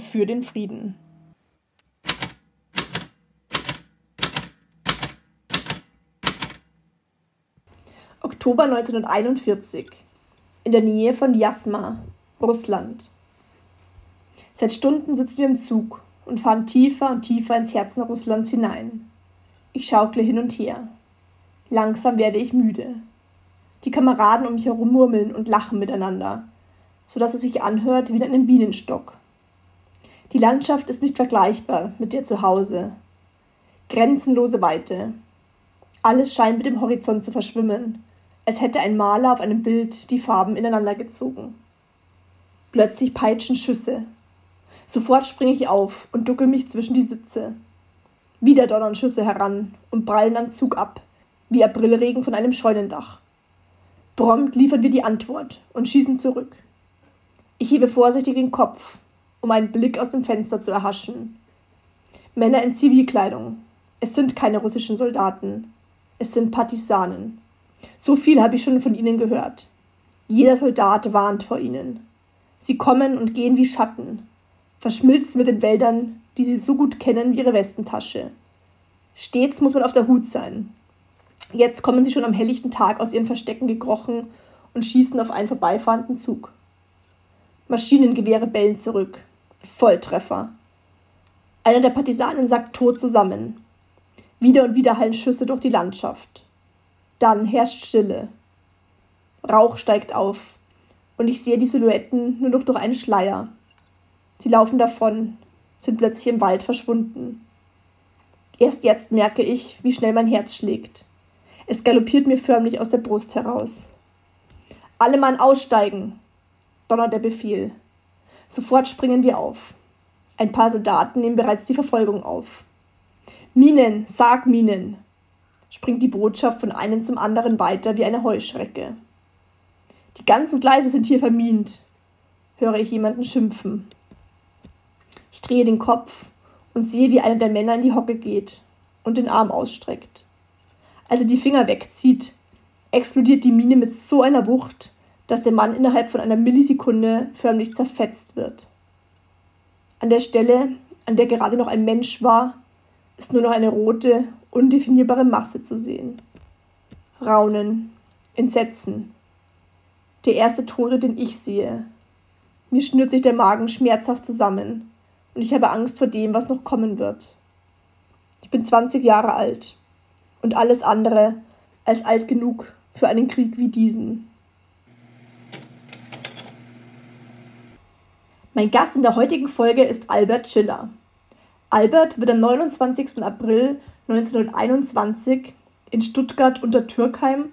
für den Frieden. Oktober 1941 in der Nähe von Jasma, Russland. Seit Stunden sitzen wir im Zug und fahren tiefer und tiefer ins Herzen Russlands hinein. Ich schaukle hin und her. Langsam werde ich müde. Die Kameraden um mich herum murmeln und lachen miteinander, so dass es sich anhört wie in einem Bienenstock. Die Landschaft ist nicht vergleichbar mit der zu Hause. Grenzenlose Weite. Alles scheint mit dem Horizont zu verschwimmen, als hätte ein Maler auf einem Bild die Farben ineinander gezogen. Plötzlich peitschen Schüsse. Sofort springe ich auf und ducke mich zwischen die Sitze. Wieder donnern Schüsse heran und prallen am Zug ab, wie Aprilregen von einem Scheunendach. Prompt liefern wir die Antwort und schießen zurück. Ich hebe vorsichtig den Kopf, um einen Blick aus dem Fenster zu erhaschen. Männer in Zivilkleidung. Es sind keine russischen Soldaten. Es sind Partisanen. So viel habe ich schon von ihnen gehört. Jeder Soldat warnt vor ihnen. Sie kommen und gehen wie Schatten, verschmilzt mit den Wäldern, die sie so gut kennen wie ihre Westentasche. Stets muss man auf der Hut sein. Jetzt kommen sie schon am helllichten Tag aus ihren Verstecken gekrochen und schießen auf einen vorbeifahrenden Zug. Maschinengewehre bellen zurück. Volltreffer. Einer der Partisanen sackt tot zusammen. Wieder und wieder hallen Schüsse durch die Landschaft. Dann herrscht Stille. Rauch steigt auf und ich sehe die Silhouetten nur noch durch einen Schleier. Sie laufen davon, sind plötzlich im Wald verschwunden. Erst jetzt merke ich, wie schnell mein Herz schlägt. Es galoppiert mir förmlich aus der Brust heraus. Alle Mann aussteigen, donnert der Befehl. Sofort springen wir auf. Ein paar Soldaten nehmen bereits die Verfolgung auf. Minen, sag Minen, springt die Botschaft von einem zum anderen weiter wie eine Heuschrecke. Die ganzen Gleise sind hier vermint, höre ich jemanden schimpfen. Ich drehe den Kopf und sehe, wie einer der Männer in die Hocke geht und den Arm ausstreckt. Als er die Finger wegzieht, explodiert die Mine mit so einer Wucht, dass der Mann innerhalb von einer Millisekunde förmlich zerfetzt wird. An der Stelle, an der gerade noch ein Mensch war, ist nur noch eine rote, undefinierbare Masse zu sehen. Raunen, Entsetzen. Der erste Tote, den ich sehe. Mir schnürt sich der Magen schmerzhaft zusammen und ich habe Angst vor dem, was noch kommen wird. Ich bin 20 Jahre alt und alles andere als alt genug für einen Krieg wie diesen. Mein Gast in der heutigen Folge ist Albert Schiller. Albert wird am 29. April 1921 in Stuttgart unter Türkheim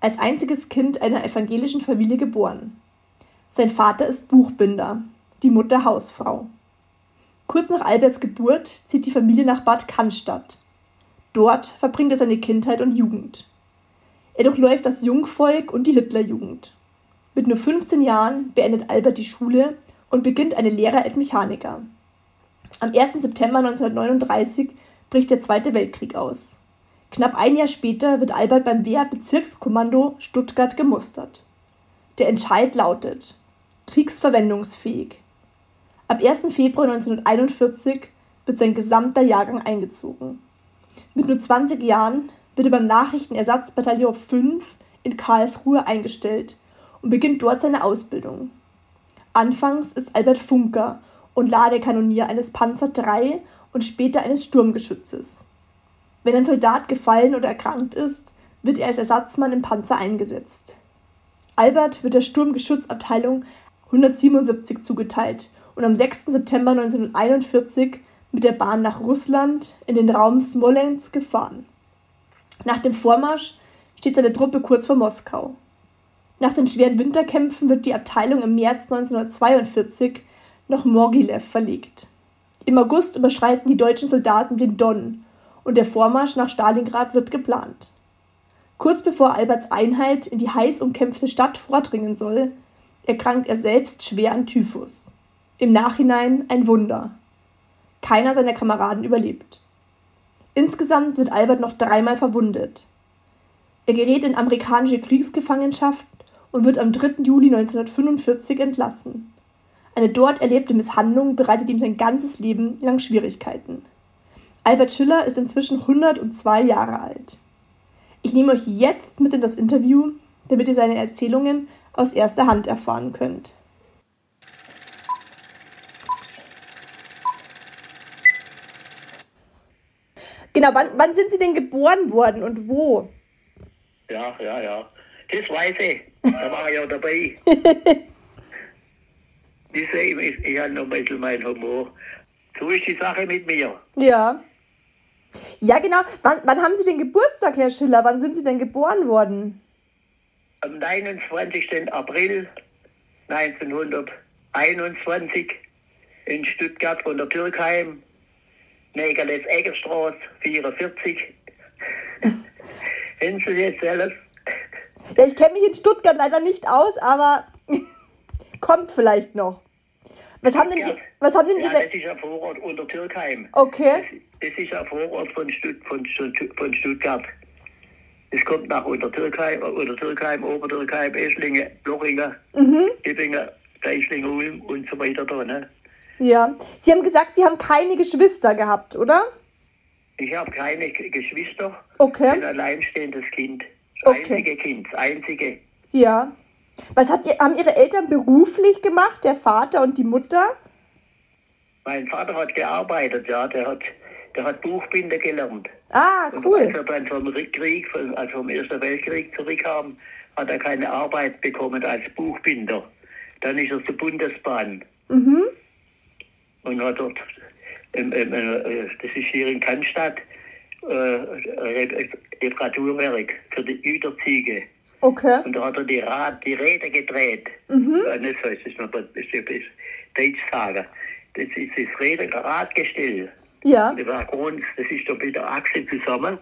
als einziges Kind einer evangelischen Familie geboren. Sein Vater ist Buchbinder, die Mutter Hausfrau. Kurz nach Alberts Geburt zieht die Familie nach Bad Cannstatt. Dort verbringt er seine Kindheit und Jugend. Er durchläuft das Jungvolk und die Hitlerjugend. Mit nur 15 Jahren beendet Albert die Schule und beginnt eine Lehre als Mechaniker. Am 1. September 1939 bricht der Zweite Weltkrieg aus. Knapp ein Jahr später wird Albert beim Wehrbezirkskommando Stuttgart gemustert. Der Entscheid lautet kriegsverwendungsfähig. Ab 1. Februar 1941 wird sein gesamter Jahrgang eingezogen. Mit nur 20 Jahren wird er beim Nachrichtenersatzbataillon 5 in Karlsruhe eingestellt und beginnt dort seine Ausbildung. Anfangs ist Albert Funker und Ladekanonier eines Panzer III und später eines Sturmgeschützes. Wenn ein Soldat gefallen oder erkrankt ist, wird er als Ersatzmann im Panzer eingesetzt. Albert wird der Sturmgeschützabteilung 177 zugeteilt und am 6. September 1941 mit der Bahn nach Russland in den Raum Smolensk gefahren. Nach dem Vormarsch steht seine Truppe kurz vor Moskau. Nach den schweren Winterkämpfen wird die Abteilung im März 1942 nach Mogilev verlegt. Im August überschreiten die deutschen Soldaten den Don und der Vormarsch nach Stalingrad wird geplant. Kurz bevor Alberts Einheit in die heiß umkämpfte Stadt vordringen soll, erkrankt er selbst schwer an Typhus. Im Nachhinein ein Wunder. Keiner seiner Kameraden überlebt. Insgesamt wird Albert noch dreimal verwundet. Er gerät in amerikanische Kriegsgefangenschaft und wird am 3. Juli 1945 entlassen. Eine dort erlebte Misshandlung bereitet ihm sein ganzes Leben lang Schwierigkeiten. Albert Schiller ist inzwischen 102 Jahre alt. Ich nehme euch jetzt mit in das Interview, damit ihr seine Erzählungen aus erster Hand erfahren könnt. Genau, wann, wann sind Sie denn geboren worden und wo? Ja, ja, ja. Das weiß ich. Da war ich ja dabei. ich sehe, ich, habe noch ein bisschen meinen Humor. So ist die Sache mit mir. Ja. Ja, genau. Wann, wann haben Sie den Geburtstag, Herr Schiller? Wann sind Sie denn geboren worden? Am 29. April 1921 in Stuttgart von der Türkheim, Nägerles Eggerstraße 44. Kennen Sie das alles? Ja, ich kenne mich in Stuttgart leider nicht aus, aber kommt vielleicht noch. Was haben denn, Ja. was haben denn Ja, Ihre... das ist ein Vorort unter Türkheim. Okay, Das ist ein Vorort von, Stutt von, Stutt von Stuttgart. Es kommt nach Untertürkheim, Untertürkheim, Obertürkheim, Eschlingen, Lochingen, mhm. Hibbingen, Geislingen, Ulm und so weiter da. Ne? ja. Sie haben gesagt, Sie haben keine Geschwister gehabt, oder? Ich habe keine Geschwister, bin Okay, ein alleinstehendes Kind. Okay. einzige Kind, einzige. ja. Was hat ihr, haben Ihre Eltern beruflich gemacht, der Vater und die Mutter? Mein Vater hat gearbeitet, ja, der hat, der hat Buchbinder gelernt. Ah, Und cool. als er dann vom Krieg, also vom Ersten Weltkrieg zurückkam, hat er keine Arbeit bekommen als Buchbinder. Dann ist er zur Bundesbahn Mhm. und hat dort, äh, das ist hier in Cannstatt, äh, Reparaturwerk für die Güterzüge. Okay. Und da hat er die, Rad, die Räder gedreht. Mhm. Äh, nicht so, das ist noch das ist, das ist Deutsch sagen. Das ist das Räder, Radgestell. Ja. Der Waggon, das ist da mit der Achse zusammen.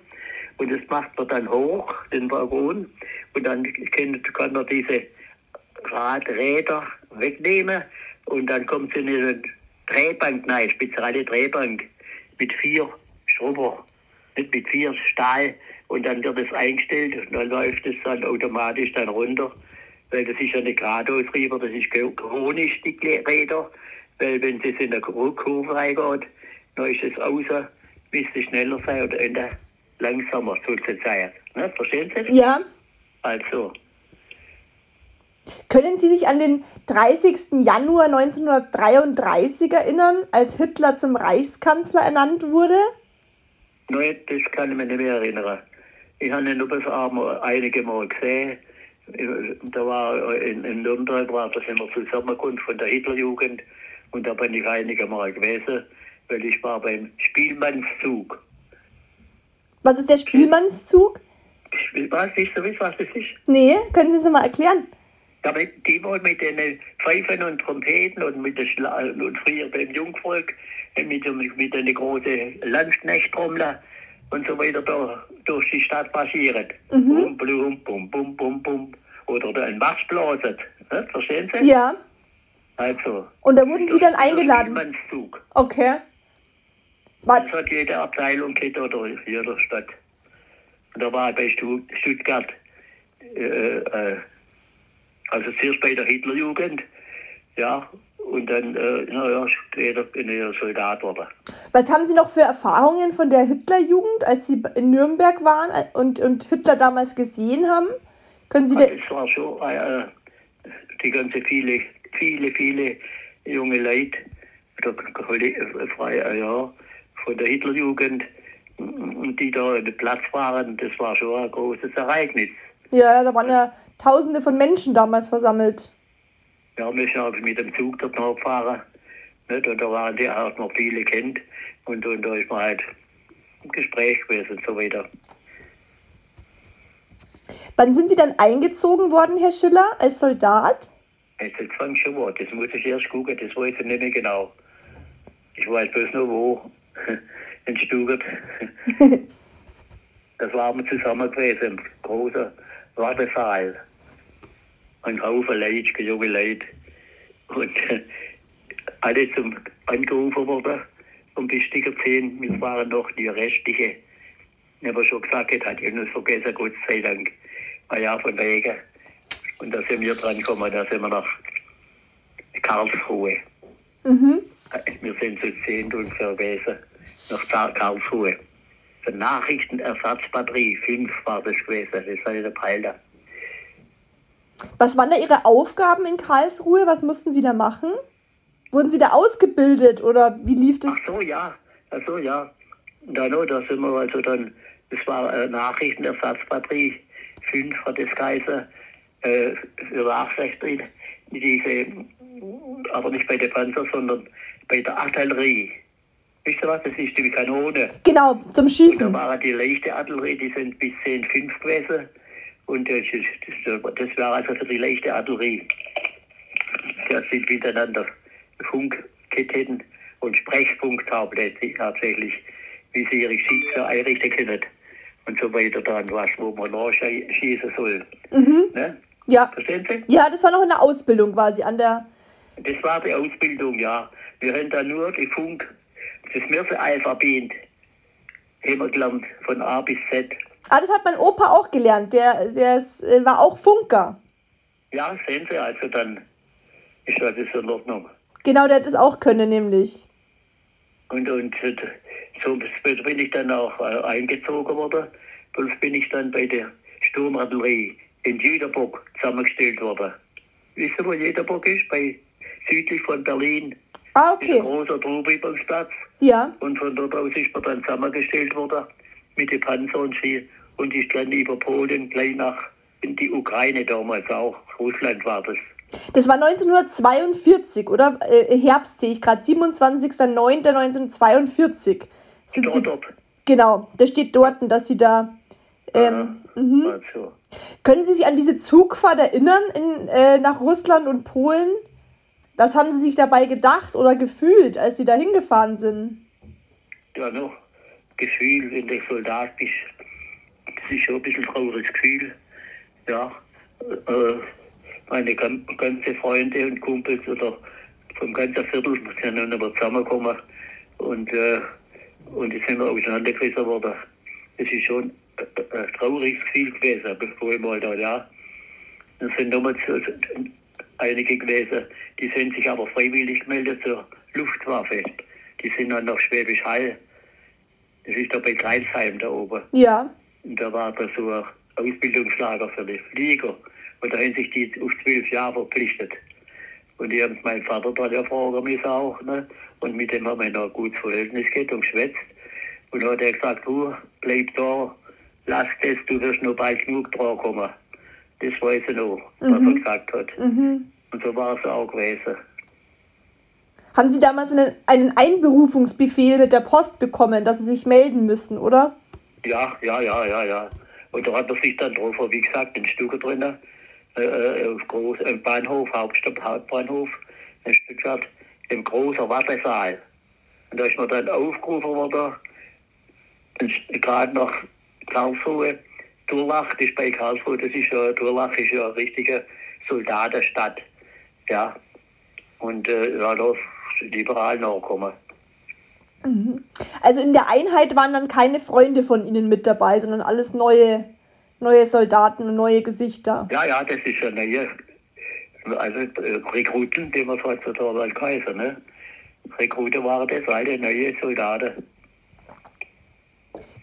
Und das macht man dann hoch, den Waggon. Und dann kann, kann man diese Radräder wegnehmen. Und dann kommt so eine Drehbank rein, spezielle Drehbank mit vier Schrubber, nicht mit vier Stahl. Und dann wird es eingestellt und dann läuft es dann automatisch dann runter. Weil das ist ja nicht geradeausrieber, das ist chronisch, die Räder. Weil wenn es in der Kurve reingeht, dann ist es außer, müsste schneller sein oder Ende langsamer sozusagen. Ne? Verstehen Sie? Ja. Also, Können Sie sich an den 30. Januar 1933 erinnern, als Hitler zum Reichskanzler ernannt wurde? nein, das kann ich mich nicht mehr erinnern. Ich habe ihn bis einmal einige Mal gesehen. Da war in, in Nürnberg war das immer Zusammenkunft von der Hitlerjugend und da bin ich einige Mal gewesen, weil ich war beim Spielmannszug. Was ist der Spielmannszug? Ich weiß nicht, so wisst, was das ist. Nee, können Sie es mal erklären? Damit die wohl mit den Pfeifen und Trompeten und mit der Schla und früher beim Jungvolk äh, mit, mit den großen Landsknechttrommler und so weiter da durch die Stadt marschieren. Bum, blum, bum, bum, bum, bum. Oder da ein Marsch blasen. Ne? Verstehen Sie? Ja. Also. Und da wurden Sie dann eingeladen? Spielmannszug. Okay. War, Das hat jede Abteilung gehabt oder jeder Stadt. Und da war ich bei Stu Stuttgart, äh, äh, also zuerst bei der Hitlerjugend, ja, und dann, äh, naja, später bin ich ja Soldat geworden. was haben Sie noch für Erfahrungen von der Hitlerjugend, als Sie in Nürnberg waren und, und Hitler damals gesehen haben? Können Sie Also da, es war schon äh, die ganze viele viele, viele junge Leute, oder freie, ja, von der Hitlerjugend, die da in den Platz waren. Das war schon ein großes Ereignis. Ja, da waren ja Tausende von Menschen damals versammelt. Wir sind also mit dem Zug dort noch gefahren. Nicht? Und da waren die auch noch viele kennt. Und, und da ist man halt im Gespräch gewesen und so weiter. Wann sind Sie dann eingezogen worden, Herr Schiller, als Soldat? Jetzt, jetzt fang schon an. Das muss ich erst gucken, das weiß ich nicht mehr genau. Ich weiß bloß nur wo. In Stuttgart. das waren wir zusammen gewesen, im großen Wartesaal. Ein Haufen Leute, junge Leute. Und äh, alle zum angerufen worden um wichtiger 10. Wir waren noch die restliche. Aber schon gesagt, hat ich nur vergessen, Gott sei Dank. Ein Jahr von wegen. Und da sind wir dran gekommen, da sind wir nach Karlsruhe. Mhm. Wir sind zu zehn ungefähr gewesen, nach Karlsruhe. Die Nachrichtenersatzbatterie 5 war das gewesen, das war der Peiler. Was waren da Ihre Aufgaben in Karlsruhe? Was mussten Sie da machen? Wurden Sie da ausgebildet oder wie lief das? Ach so, ja. Ach so, ja. Da, no, da sind wir also dann, das war äh, Nachrichtenersatzbatterie 5 hat das geheißen, äh, für Nachrichten, diese, aber nicht bei der Panzer, sondern bei der Artillerie. Wisst ihr was, das ist die Kanone. Genau, zum Da Schießen. war die leichte Artillerie, die sind bis 10,5 gewesen. Und das, das, das war also für die leichte Artillerie. Da sind miteinander Funkketten und Sprechfunktablette hauptsächlich, wie sie ihre Schütze einrichten können. Und so weiter dann, was, wo man nachschießen soll. Mhm. Ne? Ja. Verstehen Sie? Ja, das war noch in der Ausbildung quasi an der. Das war die Ausbildung, ja. Wir haben da nur die Funk, das Mirse-Alphabet haben wir gelernt, von A bis Z. Ah, das hat mein Opa auch gelernt. Der, der ist, äh, war auch Funker. Ja, sehen Sie, also dann ist das in Ordnung. Genau, der hat das auch können, nämlich. Und, und so bin ich dann auch äh, eingezogen worden. Bloß bin ich dann bei der Sturmartillerie in Jüterburg zusammengestellt worden. Wisst ihr, wo Jüterburg ist? Bei, südlich von Berlin. Ah, Ist ein okay. großer Truppenübungsplatz. Ja. Und von dort aus ist man dann zusammengestellt worden mit den Panzer und Ski. Und ist dann über Polen gleich nach in die Ukraine damals auch. Russland war das. Das war 1942, oder? Äh, Herbst sehe ich gerade. 27.09.1942. Sind Sie, Dort, dort. genau, da steht dort, dass Sie da. Ähm, mhm. Also, Können Sie sich an diese Zugfahrt erinnern in, äh, nach Russland und Polen? Was haben Sie sich dabei gedacht oder gefühlt, als Sie da hingefahren sind? ja, noch Gefühl, wenn du Soldat bist. Das ist schon ein bisschen ein trauriges Gefühl. Ja, äh, meine gan- ganze Freunde und Kumpels oder vom ganzen Viertel sind dann aber zusammengekommen und, äh, und die sind auseinandergerissen worden. Das ist schon ein, trauriges Gefühl gewesen, bevor ich mal da, ja. Es sind damals einige gewesen, die sind sich aber freiwillig gemeldet zur Luftwaffe. Die sind dann nach Schwäbisch Hall. Das ist da bei Kreisheim da oben. Ja. Und da war da so ein Ausbildungslager für die Flieger. Und da haben sich die auf zwölf Jahre verpflichtet. Und die haben meinen Vater da ja fragen müssen auch. Ne? Und mit dem haben wir noch ein gutes Verhältnis gehabt und geschwätzt. Und dann hat er gesagt, du, bleib da, lass das, du wirst noch bald genug dran kommen. Das weiß ich noch, was er gesagt hat. Mhm. Und so war es auch gewesen. Haben Sie damals einen, einen Einberufungsbefehl mit der Post bekommen, dass Sie sich melden müssen, oder? Ja, ja, ja, ja, ja. Und da hat er sich dann drauf, wie gesagt, in Stücke drinnen, äh, auf groß, im Bahnhof, Hauptstadt, Hauptbahnhof, in Stuttgart, im großen Wartesaal. Und da ist man dann aufgerufen worden, gerade nach Karlsruhe. Durlach, ist bei Karlsruhe, das ist ja, Durlach ist ja eine richtige Soldatenstadt. Ja. Und äh, ja, da sind überall nachgekommen. Also in der Einheit waren dann keine Freunde von Ihnen mit dabei, sondern alles neue, neue Soldaten und neue Gesichter. Ja, ja, das ist ja neue, also äh, Rekruten, die man heutzutage als Kaiser, ne? Rekruten waren das, alte neue Soldaten.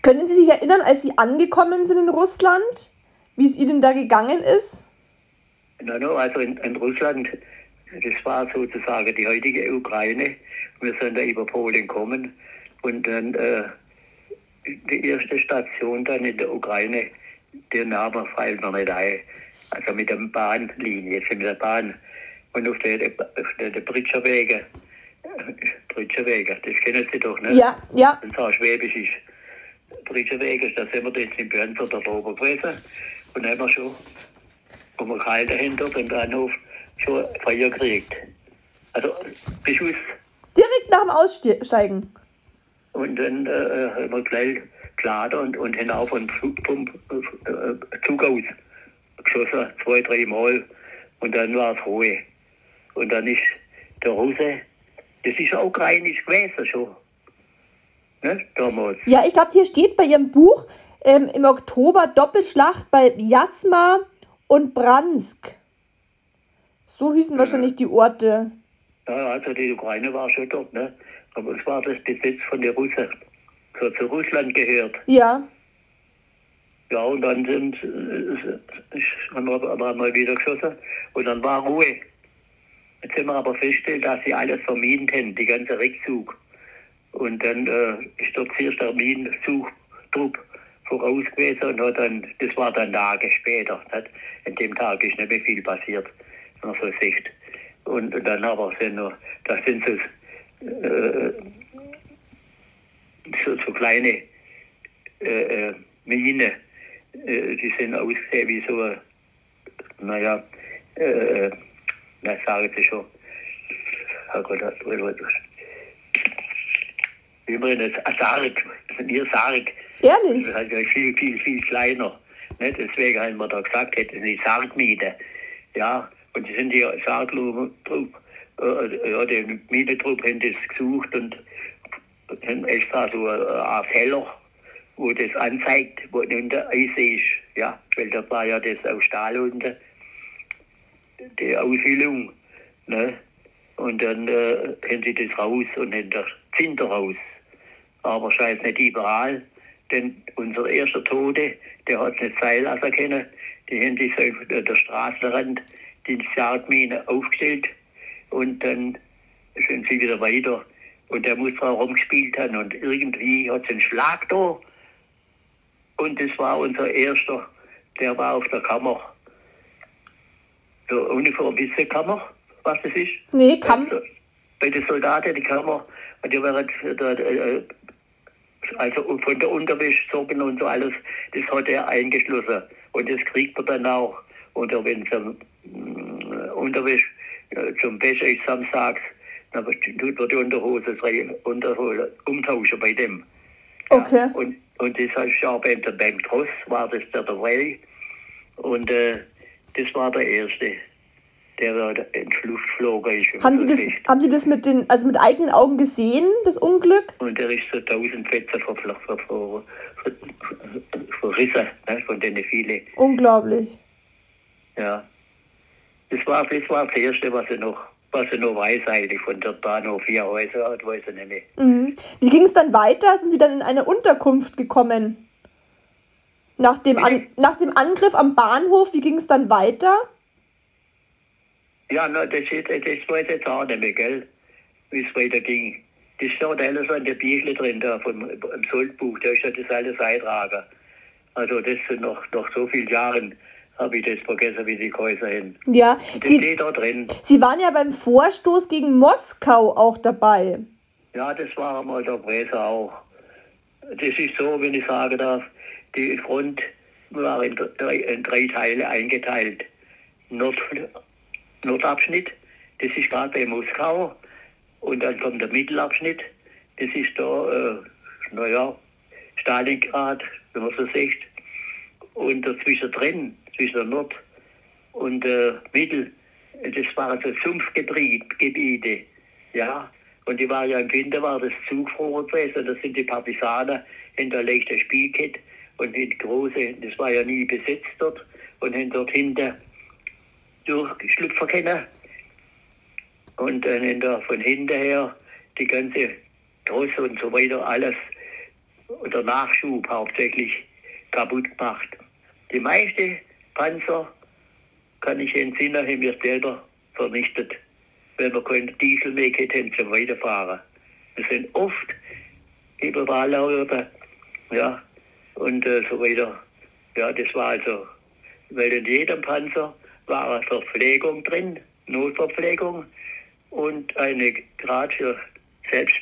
Können Sie sich erinnern, als Sie angekommen sind in Russland, wie es Ihnen da gegangen ist? Na, no, also in, in Russland das war sozusagen die heutige Ukraine. Wir sind da über Polen gekommen und dann äh, die erste Station dann in der Ukraine, der Name fällt mir nicht ein. Also mit der Bahnlinie, jetzt mit der Bahn. Und auf der, auf der, der Britscher Wege, Britscher Wege, das kennen Sie doch, ne? Ja, ja. Wenn es auch Schwäbisch ist. Britscher Wege, da sind wir jetzt in Bernfurt da oben gewesen. Und haben wir schon um den Kalt dahinter, den Bahnhof, schon Feuer gekriegt. Also Beschuss. Direkt nach dem Aussteigen. Und dann äh, haben wir gleich geladen und, und hinauf von Zug, äh, Zug aus geschossen, zwei, drei Mal. Und dann war es Ruhe. Und dann ist der Russe, das ist auch ukrainisch gewesen schon. Ne, damals. Ja, ich glaube, hier steht bei Ihrem Buch ähm, im Oktober Doppelschlacht bei Jasma und Bransk. So hießen wahrscheinlich die Orte. Ja, also die Ukraine war schon dort, ne? Aber es war das Besitz von den Russen. So zu Russland gehört. Ja, Ja, und dann sind, haben wir aber mal wieder geschossen und dann war Ruhe. Jetzt haben wir aber festgestellt, dass sie alles vermint haben, die ganze Rückzug. Und dann äh, ist dort zuerst der Minensuchtrupp voraus gewesen und hat dann, das war dann Tage später. Nicht? An dem Tag ist nicht mehr viel passiert, man so sieht. Und, und dann aber sind noch, da sind so, äh, so, so kleine äh, äh, Mine, äh, die sind ausgesehen wie so, naja, äh, na sagen Sie schon, wie man das, Sarg, ihr Sarg, ehrlich. das ist halt viel, viel, viel kleiner. Ne? Deswegen haben wir da gesagt, das sind die Sargmiete. Ja, und die sind die Sargtrupp, äh, ja, die Mietentrupp haben das gesucht und haben extra so äh, ein Feller, wo das anzeigt, wo unter Eis ist. Ja, weil da war ja das aus Stahl unten, die Aushüllung. Ne? Und dann äh, haben sie das raus und haben das Zinter raus. Aber scheiß nicht überall, denn unser erster Tote, der hat nicht sein lassen können. Die haben sich auf der Straßenrand die Sargmine aufgestellt und dann sind sie wieder weiter. Und der muss drauf rumgespielt haben und irgendwie hat es einen Schlag da. Und das war unser erster, der war auf der Kammer. Der Uniform, wisst ihr Kammer, was das ist? Nee, kam. Also, bei den Soldaten die Kammer, und die waren äh, also von der Unterwäschsocken und so alles, das hat er eingeschlossen. Und das kriegt man dann auch. Oder wenn es um, Unterwäsch äh, zum Wäsche ist samstags, dann tut man die Unterhose Unterhose umtauschen bei dem. Okay. Und, und das heißt ja beim, beim Tross war das der dabei. Und äh, das war der Erste, der da ins Luft flog. Ist Haben Sie, das, haben Sie das mit den, also mit eigenen Augen gesehen, das Unglück? Und der ist so tausend Fetzen ver, ver, ver, ver, ver, verrissen, ne, von denen viele. Unglaublich. Ja. Das war, das war das Erste, was ich noch, was ich noch weiß eigentlich von der Bahnhof vier Häuser hat, weiß ich nicht mehr. Mhm. Wie ging es dann weiter? Sind Sie dann in eine Unterkunft gekommen? Nach dem, An nach dem Angriff am Bahnhof, wie ging es dann weiter? Ja, na, das, ist, das weiß ich jetzt auch nicht mehr, gell, wie es weiterging. Das steht alles an der Büchle drin, da vom, im Soldbuch, da ist ja das alles eintragen. Also das sind noch, noch so viele Jahre, habe ich das vergessen, wie die Häuser hin. Ja, Und das Sie, steht da drin. Sie waren ja beim Vorstoß gegen Moskau auch dabei. Ja, das war mal der Presse auch. Das ist so, wenn ich sagen darf, die Front war in drei, in drei Teile eingeteilt. Nord, Nordabschnitt, das ist gerade bei Moskau. Und dann kommt der Mittelabschnitt, das ist da, äh, naja, Stalingrad, wenn man so sieht. Und dazwischen drin, zwischen Nord und äh, Mittel, das waren so Sumpfgebiete. Ja, und die war ja im Winter war das zugefroren gewesen. Da sind die Partisanen hinterlegt das Spielkit und die große, das war ja nie besetzt dort und haben dort hinter durchgeschlüpfen können. Und dann haben da von hinterher die ganze Tross und so weiter alles oder Nachschub hauptsächlich kaputt gemacht. Die meisten Panzer, kann ich entsinnen, haben wir selber vernichtet. wenn wir keinen Diesel haben zum Weiterfahren. Wir sind oft überall laufen, ja, und äh, so weiter. Ja, das war also, weil in jedem Panzer war eine Verpflegung drin, Notverpflegung und eine gerade für selbst,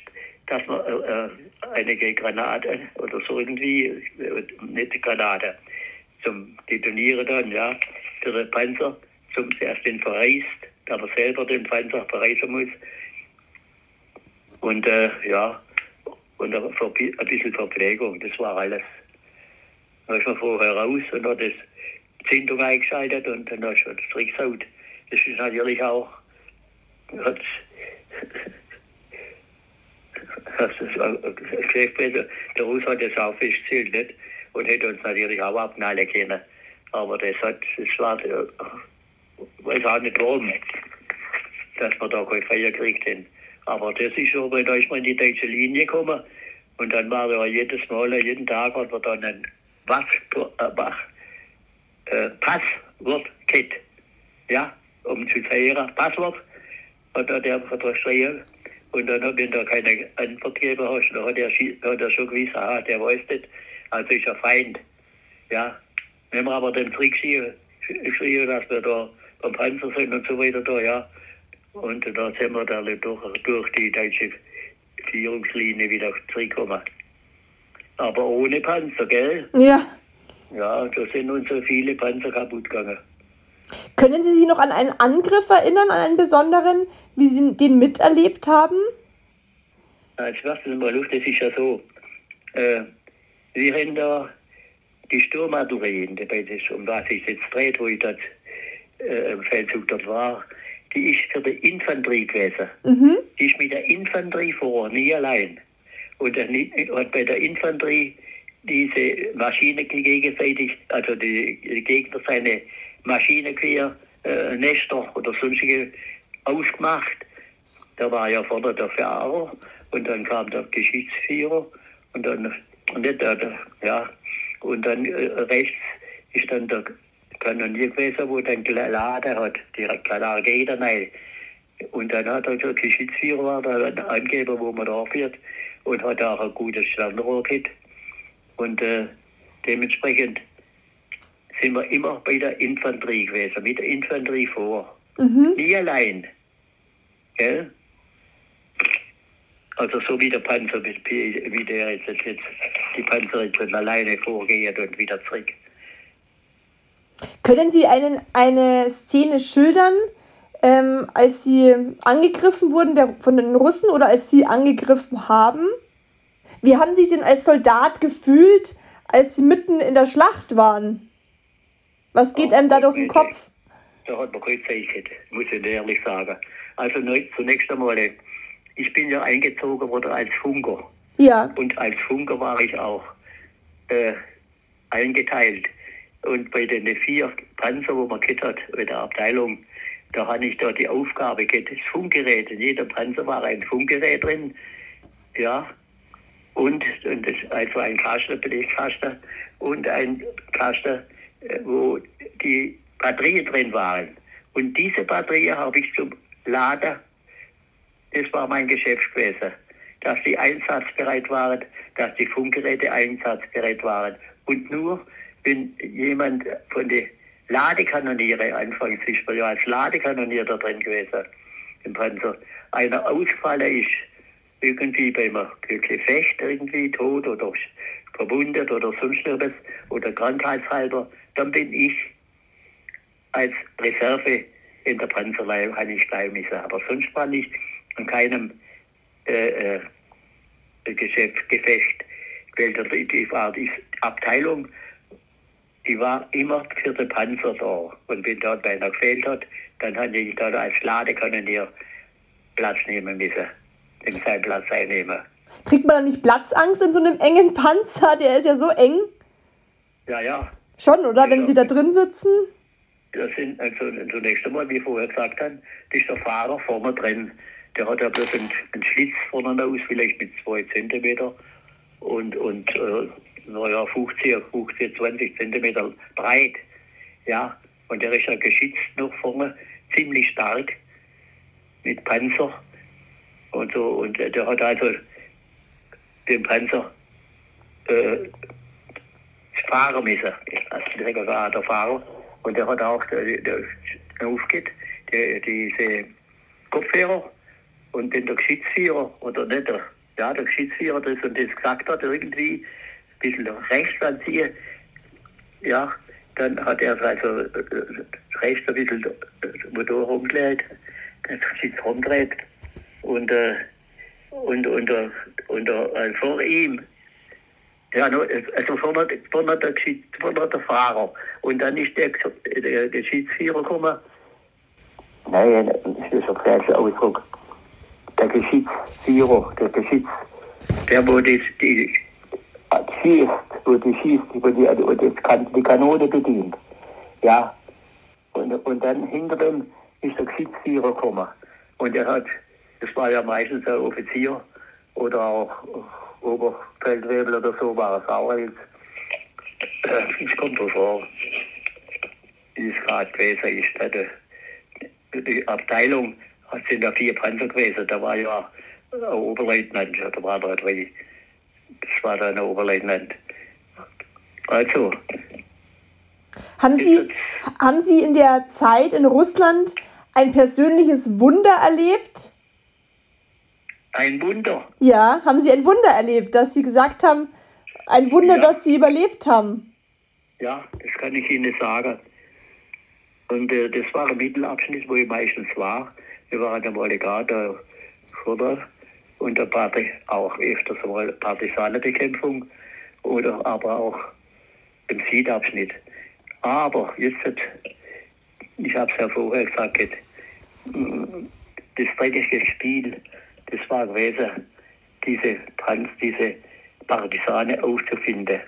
dass man äh, äh, einige Granaten oder so irgendwie, äh, nicht Granate, zum Detonieren dann, ja, für den Panzer, zum erst den verreist, da man selber den Panzer verreisen muss. Und äh, ja, und ein bisschen Verpflegung, das war alles. Da ist man vorher raus und hat das Zündung eingeschaltet und dann hast du das Tricksaut. Das ist natürlich auch, hat das ist. Der Russ hat das auch festgestellt, nicht? Und hätte uns natürlich auch abknallen können. Aber das hat, das war, weiß auch nicht warum, dass wir da keine Feier gekriegt haben. Aber das ist weil da ist man in die deutsche Linie gekommen und dann war ja jedes Mal, jeden Tag hat man dann ein was, äh, äh, Passwort gehabt. Ja, um zu sagen, Passwort hat er der verstanden. Und dann, wenn du keine Antwort gegeben hast, dann hat er, hat er schon gewusst, aha, der weiß das, also ist er Feind. Ja, wenn wir aber den Trick schrieben, schrieben, dass wir da beim Panzer sind und so weiter da, ja. Und da sind wir dann durch, durch die deutsche Führungslinie wieder zurückgekommen. Aber ohne Panzer, gell? Ja. Ja, da sind uns so viele Panzer kaputt gegangen. Können Sie sich noch an einen Angriff erinnern, an einen besonderen, wie Sie den miterlebt haben? Jetzt lassen Sie mal Luft, das ist ja so. Äh, wir haben da die das, um was ich jetzt dreht, wo ich dort äh, im Feldzug dort war, die ist für die Infanterie gewesen. Mhm. Die ist mit der Infanterie vor, nie allein. Und dann hat bei der Infanterie diese Maschine gegenseitig, also die, Gegner seine Maschinenquer, äh, Nester oder sonstige ausgemacht. Da war ja vorne der Fahrer und dann kam der Geschichtsführer und dann, nicht der, der, ja, und dann äh, rechts ist dann der Kanonier gewesen, wo dann geladen hat, die Rakete rein. Und dann hat er der Geschichtsführer war da ein Angeber, wo man da wird und hat auch ein gutes Sternrohr gehabt. Und äh, dementsprechend sind wir immer bei der Infanterie gewesen, mit der Infanterie vor. Mhm. Nie allein. Gell? Also so wie der Panzer, mit P- wie der jetzt, jetzt, die Panzer jetzt alleine vorgeht und wieder zurück. Können Sie einen, eine Szene schildern, ähm, als Sie angegriffen wurden der, von den Russen oder als Sie angegriffen haben? Wie haben Sie sich denn als Soldat gefühlt, als Sie mitten in der Schlacht waren? Was geht Oh, einem da durch den Kopf? Da hat man keine Zeit muss ich ehrlich sagen. Also zunächst einmal, ich bin ja eingezogen worden als Funker. Ja. Und als Funker war ich auch äh, eingeteilt. Und bei den vier Panzer, wo man hat, in der Abteilung, da hatte ich da die Aufgabe das Funkgerät. In jedem Panzer war ein Funkgerät drin. Ja. Und, und das, also ein Kasten, Belegkasten und ein Kasten, äh, wo die Batterien drin waren. Und diese Batterien habe ich zum Laden das war mein Geschäft gewesen. Dass die einsatzbereit waren, dass die Funkgeräte einsatzbereit waren. Und nur, wenn jemand von den Ladekanoniere, anfangs ist man ja als Ladekanonier da drin gewesen, im Panzer, einer ausgefallen ist, irgendwie beim Gefecht irgendwie tot oder verwundet oder sonst irgendwas oder krankheitshalber, dann bin ich als Reserve in der Panzerlei kann ich bleiben. Aber sonst war ich an keinem äh, äh, Geschäft, Gefecht. Weil die, war die Abteilung, die war immer für den Panzer da. Und wenn dort einer gefehlt hat, dann hatte ich dort als Ladekanonier Platz nehmen müssen, den seinen Platz einnehmen. Kriegt man da nicht Platzangst in so einem engen Panzer? Der ist ja so eng. Ja, ja. Schon, oder? Wenn Ja. Sie da drin sitzen? Das sind also zunächst einmal, wie vorher gesagt haben, das ist der Fahrer vorne drin. Der hat ja bloß einen, einen Schlitz vorne aus, vielleicht mit zwei Zentimeter und, und äh, naja, 50, 50, 20 Zentimeter breit. Ja, und der ist ja geschützt noch vorne, ziemlich stark. mit Panzer und so. Und der hat also den Panzer äh, fahren müssen. Also der war der Fahrer. Und der hat auch der, der aufgeht, der, diese Kopfhörer und dann der Geschützführer oder nicht der, ja, der Geschützführer das und das gesagt hat, irgendwie ein bisschen rechts anziehen. Ja, dann hat er also äh, rechts ein bisschen das Motor rumgelegt, das Geschütz rumdreht und, äh, und, und, und, und äh, vor ihm ja, also vorne, vorne, der, Geschütz- vorne der Fahrer. Und dann ist der, der Geschützführer gekommen. Nein, das ist ein falscher Ausdruck. Der Geschützführer, der Geschütz, der wo die, schießt, wo die schießt, wo die, wo kann, die Kanone bedient. Ja. Und, und dann hinter dem ist der Geschützführer gekommen. Und er hat, das war ja meistens ein Offizier oder auch Oberfeldwebel oder so, war es auch jetzt. Äh, Es kommt vor, wie es gerade gewesen ist. Die, die Abteilung sind ja vier Panzer gewesen, da war ja ein Oberleutnant, da war da drei. Das war dann ein Oberleutnant. Also, Haben Sie, haben Sie in der Zeit in Russland ein persönliches Wunder erlebt? ein Wunder. Ja, haben Sie ein Wunder erlebt, dass Sie gesagt haben, ein Wunder, Ja. dass Sie überlebt haben? Ja, das kann ich Ihnen sagen. Und äh, das war ein Mittelabschnitt, wo ich meistens war. Wir waren egal da vorne und der Parti auch öfters mal Partisanenbekämpfung oder aber auch im Südabschnitt. Aber jetzt, ich habe es ja vorher gesagt, mm, das dreckige Spiel, das war gewesen, diese, Trans, diese Partisane aufzufinden.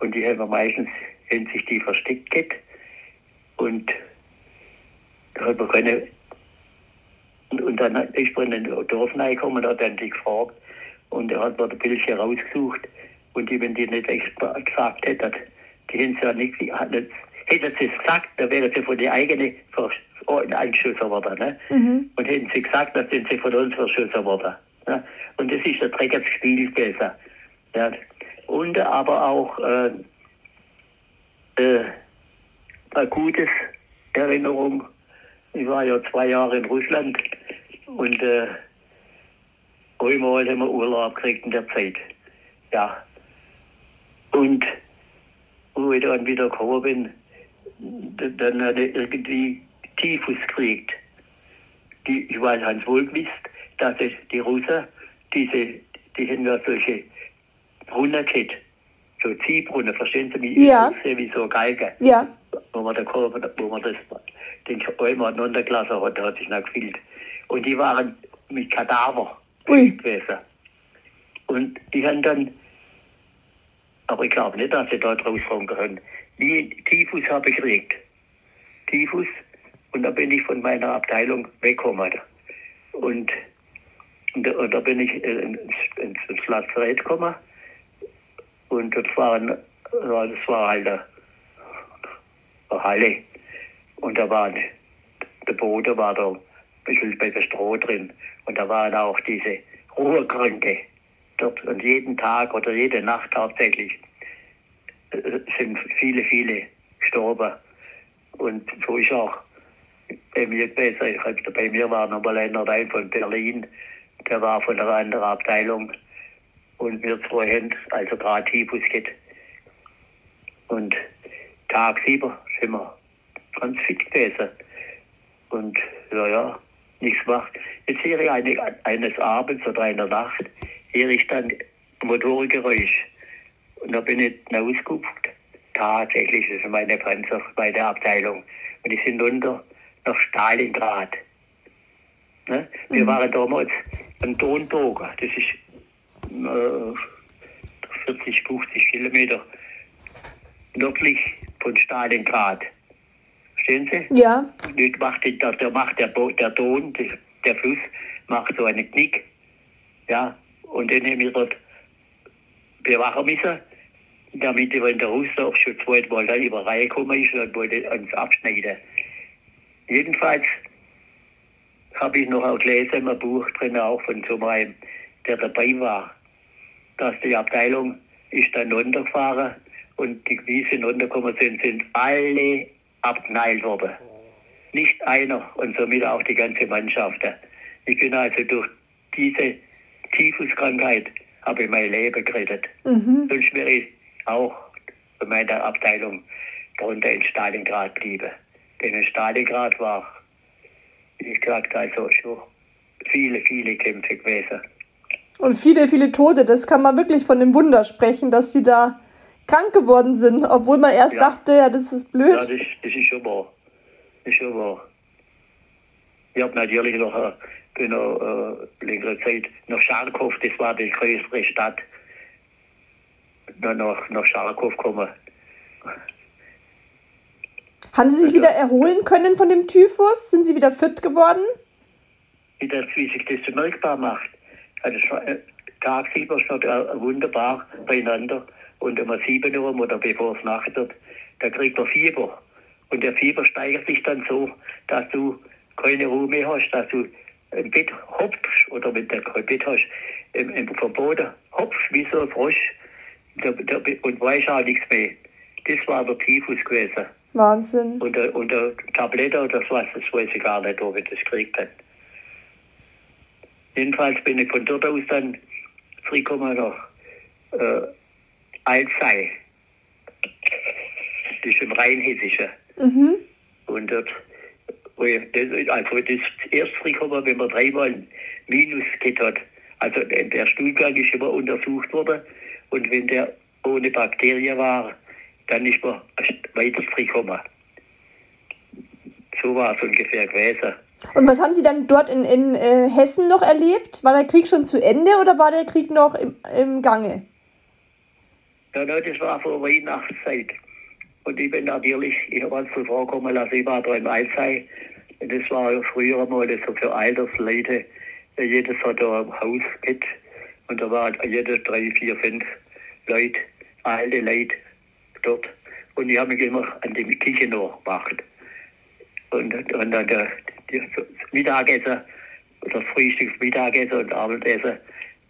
Und die haben meistens haben sich die versteckt. Und da hat man keine. Und, und dann ist man in den Dorf reingekommen und hat dann die gefragt. Und er hat mir die Bildchen rausgesucht. Und die, wenn die nicht extra gesagt hätten, die hätten sie ja nicht, hätten sie es gesagt, dann wären sie von den eigenen eingeschossen worden. Ne? Mhm. Und hätten sie gesagt, dann sind sie von uns verschossen worden. Ne? Und das ist ein dreckiges Spiel gewesen. Ja. Und aber auch äh, äh, eine gute Erinnerung. Ich war ja zwei Jahre in Russland und äh, einmal haben wir Urlaub gekriegt in der Zeit. Ja. Und wo ich dann wieder gekommen bin, dann hat er irgendwie Typhus gekriegt. Die, ich weiß ganz wohl gewusst, dass es die Russen, diese, die haben ja solche Brunnen gehabt. So Ziehbrunnen, verstehen Sie mich? Ja. Aussehen Wie so Geige Ja. wo man, da, wo man das, den einmal runtergelassen hat, der hat sich noch gefühlt. Und die waren mit Kadaver Ui. gewesen. Und die haben dann, aber ich glaube nicht, dass sie da draus kommen können. Die Typhus habe ich gekriegt. Typhus. Und da bin ich von meiner Abteilung weggekommen. Und, und, da- und da bin ich äh, ins, ins, Lazarett gekommen. Und das war, ein, das war halt eine, eine Halle. Und da war der Boden war da bisschen bei der Stroh drin. Und da waren auch diese Ruhekranke. Dort und jeden Tag oder jede Nacht hauptsächlich äh, sind viele, viele gestorben. Und so ist auch bei mir hab- Bei mir war noch mal einer rein von Berlin, der war von einer anderen Abteilung. Und wir zwei haben also gerade Typhus gehabt. Und tagsüber sind wir ganz fit gewesen. Und ja, ja, nichts macht. Jetzt höre ich eine, eines Abends oder einer Nacht, höre ich dann Motorgeräusch. Und da bin ich rausgeguckt. Tatsächlich, das ist meine Panzer, meine Abteilung. Und die sind runter nach Stalingrad. Ne? Wir waren damals an Donberger, das ist äh, 40, 50 Kilometer nördlich von Stalingrad. Verstehen Sie? Ja. Nicht macht der, der macht der, der Don, der, der Fluss, macht so einen Knick. Ja, und dann haben wir dort bewachen müssen, damit wenn der Russe schon zweimal da über Reihe gekommen ist und wollte uns abschneiden. Jedenfalls habe ich noch auch gelesen im Buch drin, auch von so einem, der dabei war, dass die Abteilung ist dann runtergefahren und die Wiese runtergekommen sind, sind alle abknallt worden. Nicht einer und somit auch die ganze Mannschaft. Ich bin also durch diese Typhuskrankheit habe ich mein Leben gerettet. Mhm. Sonst wäre ich auch bei meiner Abteilung darunter in Stalingrad bliebe. Denn in Stalingrad war, wie gesagt, also schon viele, viele Kämpfe gewesen. Und viele, viele Tote. Das kann man wirklich von dem Wunder sprechen, dass sie da krank geworden sind, obwohl man erst Ja. dachte, ja, das ist blöd. Ja, das, das ist schon wahr. Das ist schon wahr. Ich habe natürlich noch äh, noch, äh, längere Zeit nach Scharkow, das war die größere Stadt, dann nach, nach Scharkow gekommen. Haben sie sich Also- wieder erholen können von dem Typhus? Sind sie wieder fit geworden? wie, das, wie sich das bemerkbar macht. Also äh, tagsüber schon wunderbar beieinander und um 7 Uhr oder bevor es Nacht wird, da kriegt er Fieber. Und der Fieber steigert sich dann so, dass du keine Ruhe mehr hast, dass du im Bett hopfst oder wenn du kein Bett hast, im, im vom Boden hopfst wie so ein Frosch der, der, und weißt auch nichts mehr. Das war der Typhus gewesen. Wahnsinn. Und der, und der Tablette oder was, das weiß ich gar nicht, ob ich das gekriegt habe. Jedenfalls bin ich von dort aus dann zurückgekommen nach äh, Alzey. Das ist im Rheinhessischen. Mhm. Und dort, das, also das erste zurückgekommen, wenn man dreimal Minus gehabt hat. Also der, Stuhlgang ist immer untersucht worden. Und wenn der ohne Bakterien war, dann ist man weiter zurückgekommen. So war es ungefähr gewesen. Und was haben Sie dann dort in, in äh, Hessen noch erlebt? War der Krieg schon zu Ende oder war der Krieg noch im, im Gange? Das war vor Weihnachtszeit. Und ich bin natürlich, ich habe so vorkommen lassen, ich war da im Alzey. Das war ja früher mal so für Altersleute. Jedes hat da ein Haus gehabt. Und da waren jede drei, vier, fünf Leute, alte Leute dort. Und ich habe mich immer an die Küche noch gemacht. Und, und dann der, der das Mittagessen, oder Frühstück, Mittagessen und Abendessen,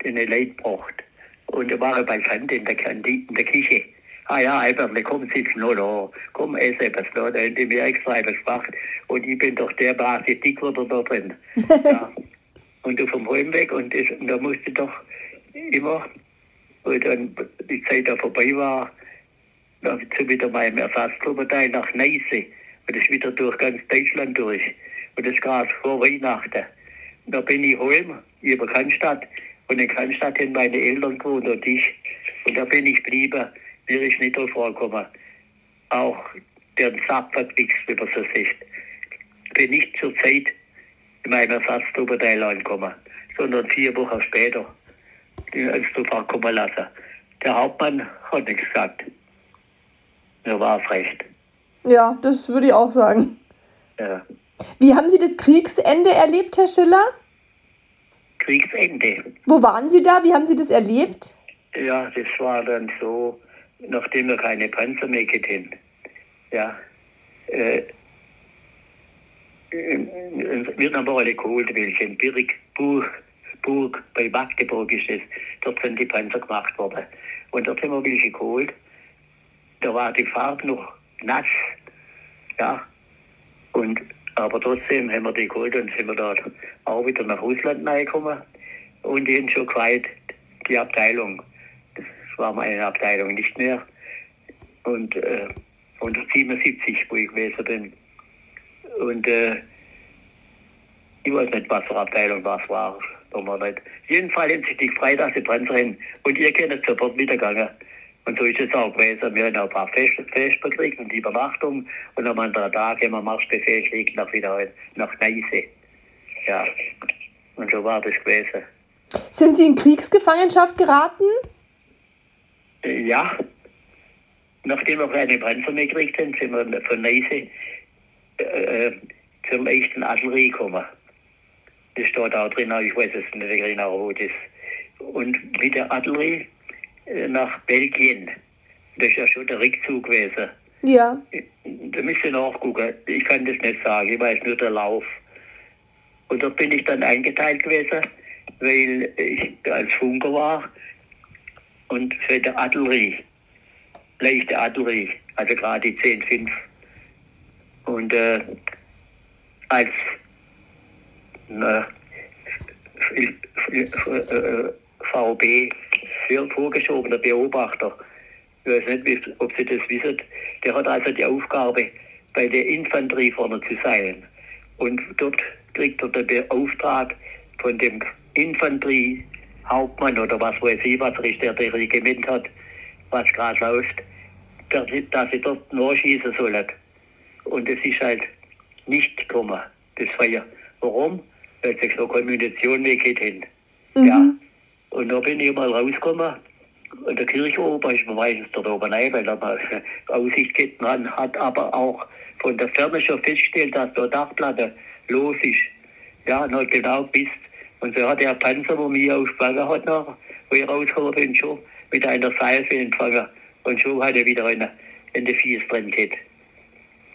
den Leute braucht. Und da war er bei in der, Kanti- in der Küche. Ah ja, Albert, komm, sitz nur da. Komm, ess etwas da. Da die mir extra etwas gemacht. Und ich bin doch der Base dick wurde da drin. ja. Und du vom Heimweg und, das, und da musste doch immer, und dann die Zeit da vorbei war, dann zu wieder meinem Ersatztruppenteil nach Neisse. Und das wieder durch ganz Deutschland durch. Und das gerade vor Weihnachten. Und da bin ich heim, über Cannstatt. Und in Cannstatt haben meine Eltern gewohnt und ich. Und da bin ich geblieben. Mir ist nicht vorgekommen. Auch der Sack hat nichts, wie man so sieht. Bin nicht zur Zeit in meinem Ersatztruppenteil angekommen, sondern vier Wochen später den Anstufach kommen lassen. Der Hauptmann hat nichts gesagt. Mir war es recht. Ja, das würde ich auch sagen. Ja. Wie haben Sie das Kriegsende erlebt, Herr Schiller? Kriegsende. Wo waren Sie da? Wie haben Sie das erlebt? Ja, das war dann so, nachdem wir keine Panzer mehr hatten. Ja. Äh, haben alle geholt, welche in Birk, Burg, Burg, bei Magdeburg ist es. Dort sind die Panzer gemacht worden. Und dort haben wir welche geholt. Da war die Farbe noch nass. Ja. Und, aber trotzdem haben wir die geholt und sind wir da auch wieder nach Russland reingekommen. Und die haben schon geweiht, die Abteilung. Das war meine Abteilung nicht mehr. Und äh, 177, wo ich gewesen bin. Und äh, ich weiß nicht, was für Abteilung das war. Jedenfalls haben sich die gefreut, dass sie Panzer haben. Und ihr könnt sofort wiedergegangen. Und so ist es auch gewesen. Wir haben auch ein paar Fest, Fest gekriegt und die Übernachtung. Und am anderen Tag haben wir Marschbefehl gekriegt nach wieder nach Neisse. Ja. Und so war das gewesen. Sind Sie in Kriegsgefangenschaft geraten? Äh, Ja. Nachdem wir keine Panzer mehr gekriegt haben, sind wir von Neisse äh, zum echten Artillerie gekommen. Das steht auch drin, aber ich weiß es nicht genau, wo das Und mit der Artillerie äh, nach Belgien. Das ist ja schon der Rückzug gewesen. Ja. Da müsst ihr nachgucken. Ich kann das nicht sagen. Ich weiß nur der Lauf. Und dort bin ich dann eingeteilt gewesen, weil ich als Funker war und für die Artillerie, leichte Artillerie, also gerade die 10-5. Und äh, als na, äh, VB vorgeschobener Beobachter, ich weiß nicht, ob Sie das wissen, der hat also die Aufgabe, bei der Infanterie vorne zu sein. Und dort kriegt er den Beauftrag von dem Infanteriehauptmann oder was weiß ich, was er ist, der Regiment hat, was gerade läuft, dass sie, dass sie dort nachschießen sollen. Und es ist halt nicht gekommen, das Feuer. Warum? Weil sie so keine Munition weggeht hin. Ja. Und da bin ich mal rausgekommen. Und der Kirche oben ist meistens dort oben rein, weil da mal Aussicht geht. Man hat aber auch von der Ferne schon festgestellt, dass da Dachplatte los ist. Ja, und hat genau bis. Und so hat der Panzer, wo mich aufgefangen hat, noch, wo ich rausgekommen bin, schon mit einer Seife empfangen. Und schon hat er wieder eine, eine Fies drin gehabt.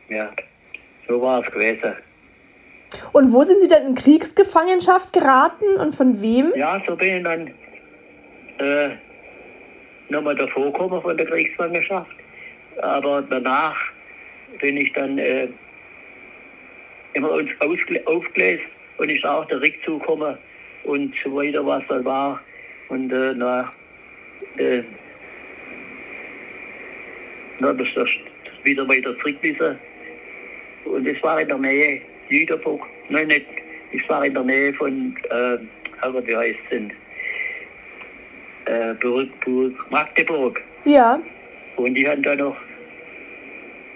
Ja, so war es gewesen. Und wo sind Sie dann in Kriegsgefangenschaft geraten und von wem? Ja, so bin ich dann äh, nochmal davor gekommen von der Kriegsgefangenschaft. Aber danach bin ich dann äh, immer uns aufgelöst und ist auch der Rückzug gekommen und so weiter, was da war. Und äh, na, äh, na, das ist wieder weiter zurückgewiesen. Und es war in der Nähe Jüterburg. Nein, nicht. Es war in der Nähe von, äh, wie heißt es denn? Äh, Burg, Burg Magdeburg. Ja. Und die haben da noch,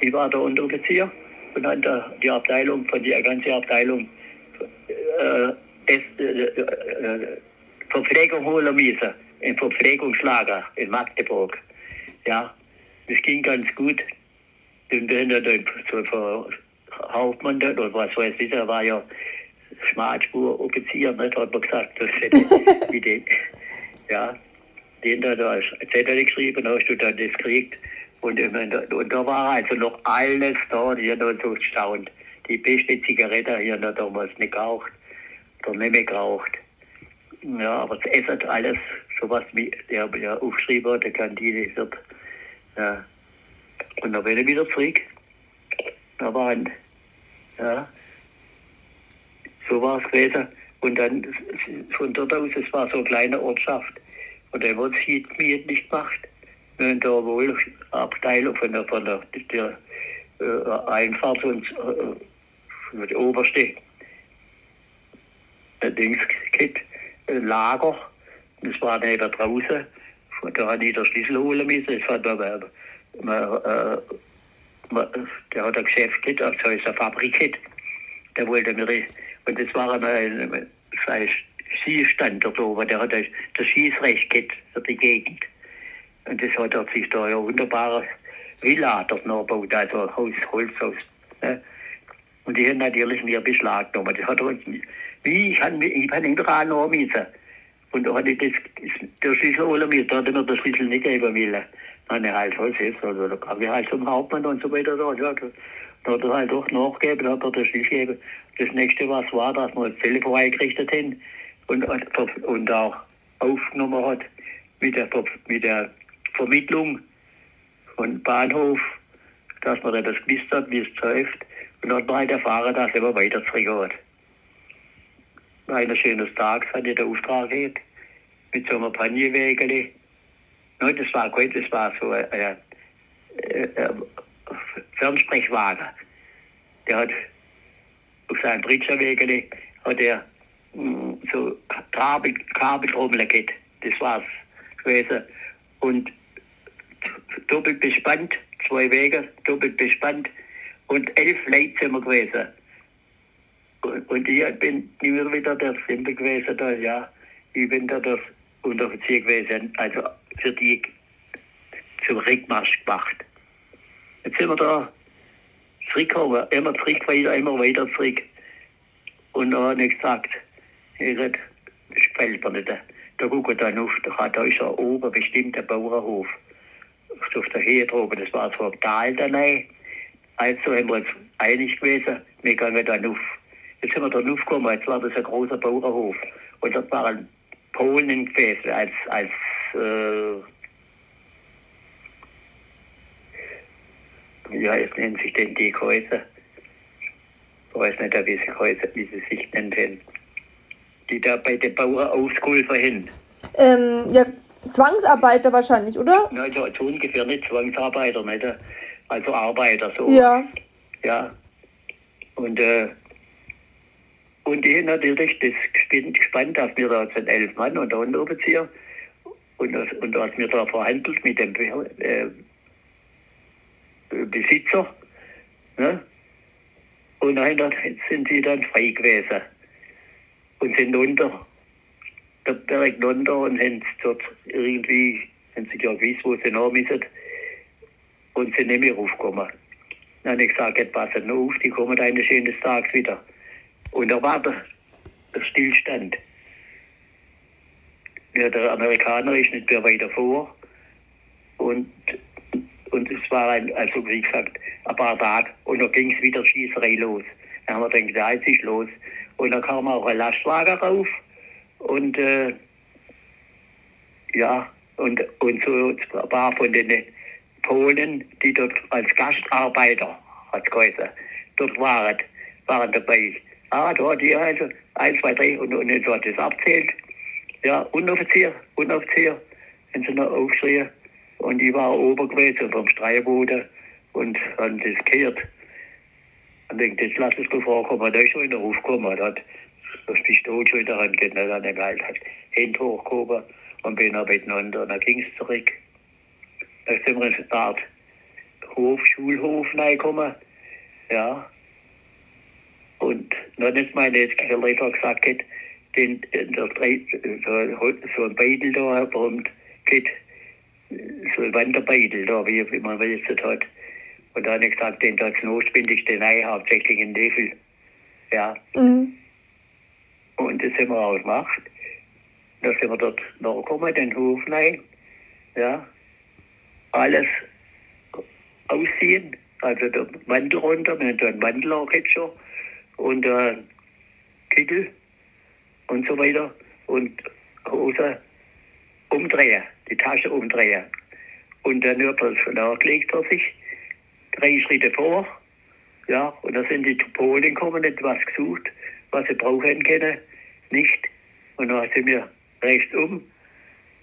ich war der Unteroffizier und haben da die Abteilung, von der ganzen Abteilung, äh, es, äh, äh, Verpflegung holen müssen. Im Verpflegungslager in Magdeburg. Ja, das ging ganz gut. Und dann hat er ver- Hauptmann oder was weiß ich, er war ja Schmalspur-Offizier, hat man gesagt, das hätte, wie den, ja, den da als Zettel geschrieben, hast du dann das gekriegt. Und, und da war also noch alles da, die haben uns so gestaunt. Die beste Zigarette, haben wir damals nicht geraucht, nicht mehr geraucht. Ja, aber das Essen, alles, sowas wie der ja aufgeschrieben der Kantine wird. Ja. Und dann bin ich wieder zurück. Da waren, ja, so war es gewesen. Und dann von dort aus, es war so eine kleine Ortschaft. Und da wird es mir nicht gemacht. Und da wohl Abteilung von der, von der, der äh, Einfahrt und äh, von der oberste äh, Dings, Kit, äh, Lager. Das war da draußen. Da hat ich den Schlüssel holen müssen. Das hat man, man, äh, man, der hat ein Geschäft gehabt, also ist eine Fabrik gehabt. Der wollte mir, und das war ein, ein, ein Skistand dort oben, der hat das das Schießrecht gehabt für die Gegend. Und das hat er sich da eine wunderbare Villa dort noch gebaut, also Haus, Holzhaus. Ne? Und die haben natürlich nie Beschlag genommen. Das hat er wie, ich habe ich hab ihn dran müssen. Und da hatte ich das, das, der Schlüssel holen müssen, da hat er mir den Schlüssel nicht geben wollen. Dann er halt, was ist, also da kam ich halt zum Hauptmann und so weiter. Da, ja, da, hat er halt doch nachgegeben, da hat er den Schlüssel gegeben. Das nächste, was war, dass wir das Telefon eingerichtet haben und, und, auch aufgenommen hat mit der, mit der Vermittlung von Bahnhof, dass man das gewusst hat, wie es läuft. Und dann hat man halt erfahren, dass er immer weiter zurückgeht. Eines schönes Tages hatte ich den Auftrag gehabt, mit so einem Panierwägele. Nein, das war gut, das war so ein, ein, ein, Fernsprechwagen. Der hat auf seinem Britscherwägele hat er so Kabel, Kabeltrommel gehabt. Das war's gewesen. Und doppelt bespannt, zwei Wege, doppelt bespannt und elf Leute sind wir gewesen. Und, ich bin immer wieder der Simple gewesen da, ja. Ich bin da der Unteroffizier gewesen, also für die zum Rückmarsch gemacht. Jetzt sind wir da zurückgekommen, immer zurück, weiter, immer weiter zurück. Und dann habe ich gesagt, mir nicht. Da gucke ich dann auf, da, da ist ja oben bestimmt der Bauernhof. Auf der Höhe droben, das war so ein Tal daneben. Also haben wir uns einig gewesen, wir gehen dann auf Jetzt sind wir dort aufgekommen, jetzt war das ein großer Bauernhof. Und dort waren Polen gewesen als, als äh, ja, jetzt nennen sich denn die Häuser. Ich weiß nicht, wie sie, Häuser, wie sie sich nennen. Die da bei den Bauern ausgeholfen haben. Ähm, ja, Zwangsarbeiter wahrscheinlich, oder? Na, Also so ungefähr nicht Zwangsarbeiter, nicht? Also Arbeiter so. Ja. Ja. Und, äh, und die haben natürlich das gespannt, gespannt, dass wir da sind elf Mann und der Unteroffizier. Und, das, und dass wir da verhandelt mit dem äh, Besitzer. Ne? Und dann sind sie dann frei gewesen. Und sind unter, Berg runter und haben dort irgendwie, haben sie ja gewusst, wo sie noch müssen. Und sind nicht mehr raufgekommen. Dann habe ich gesagt, jetzt passen noch auf, die kommen eines schönen Tages wieder. Und da war der, der Stillstand. Ja, der Amerikaner ist nicht mehr weiter vor. Und, und es war, ein, also wie gesagt, ein paar Tage. Und dann ging es wieder Schießerei los. Dann haben wir gedacht, ja, jetzt ist los. Und dann kam auch ein Lastwagen rauf. Und äh, ja, und, und so paar von den Polen, die dort als Gastarbeiter, hat geheißen, dort waren, waren dabei. Ah, da hat die also eins, zwei, drei und, und so hat das abzählt. Ja, Unteroffizier, Unteroffizier, haben sie noch aufgeschrien. Und ich war oben gewesen vom Streitboden und haben das gehört. Und ich jetzt lass es gut vorkommen. Da ist schon in den Ruf gekommen. Da hat das Pistol schon in der Hand gehabt. Dann habe ich halt Hände hochgehoben und bin dann miteinander. Und dann ging es zurück. Da sind wir in eine Art Hof, Schulhof reingekommen. Ja. Und dann ist meine Lehrer gesagt, hat, den, der, so, so ein Beidel da, geht, so ein Wanderbeidel da, wie, man jetzt hat. Und dann habe ich gesagt, den da Knospinde ich den ein, hauptsächlich in Nevel. Ja. Mhm. Und das haben wir auch gemacht. Da sind wir dort nachgekommen, den Hof rein. Ja. Alles ausziehen. Also der Mantel runter, wir haben einen Mantel auch jetzt schon. Und äh, Kittel und so weiter. Und Hose umdrehen, die Tasche umdrehen. Und dann wird das nachgelegt auf sich. Drei Schritte vor. Ja, und da sind die Polen gekommen, etwas gesucht, was sie brauchen können. Nicht. Und dann sind wir rechts um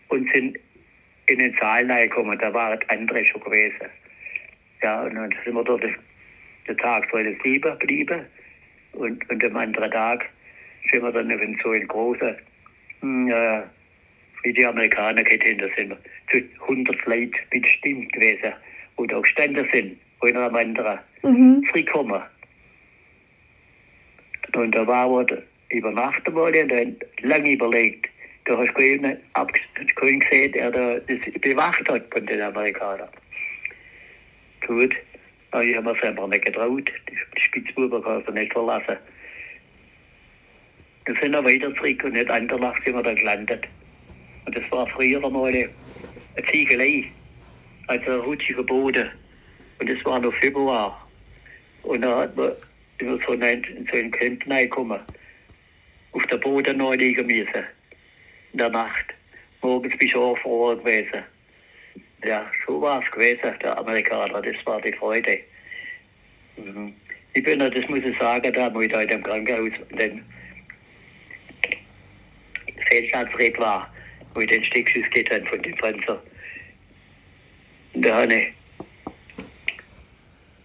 und sind in den Saal reingekommen. Da waren andere schon gewesen. Ja, und dann sind wir dort den Tag vor der Sieben geblieben. Und, und am anderen Tag sind wir dann in so ein großer, äh, wie die Amerikaner kennen, da sind wir zu 100 Leute bestimmt gewesen, wo da gestanden sind, einer am anderen, Mhm. freikommen. Und da war übernachten wollen und dann lange überlegt. Da hast du hast keinen gesehen, der da das bewacht hat von den Amerikanern. Gut, aber ich habe mir selber nicht getraut. Die Spitzbuben kannst du nicht verlassen. Dann sind wir weiter zurück und nicht Andernacht sind wir dann gelandet. Und das war früher eine eine Ziegelei, also ein rutschiger Boden. Und das war noch Februar. Und da hat man über so in so einen Camp reingekommen. Auf der Boden neu liegen müssen. In der Nacht. Morgens bist du froh gewesen. Ja, so war es gewesen, der Amerikaner. Das war die Freude. Mhm. Ich bin, ja, das muss ich sagen, da wo ich da in dem Krankenhaus, in dem Feldlandsred war, wo ich den Steckschuss geht habe von dem Panzer. Da habe ich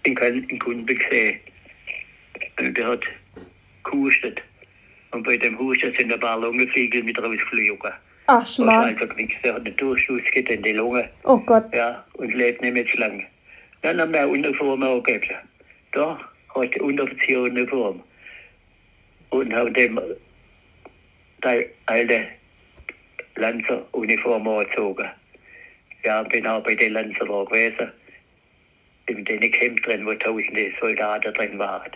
in Köln einen Kunden gesehen. Und der hat gehustet. Und bei dem Husten sind ein paar Lungenfliegel mit rausgeflogen. Ach, einfach nichts. Der hat einen Durchschuss geht in die Lunge. Oh Gott. Ja, und lebt nicht mehr zu lange. Dann haben wir eine Uniform auch gegeben. Da hat der Unteroffizier eine Uniform. Und haben dem die alte Lanzer-Uniform angezogen. Ja, bin auch bei den Lanzer da gewesen. In den Camp drin, wo tausende Soldaten drin waren.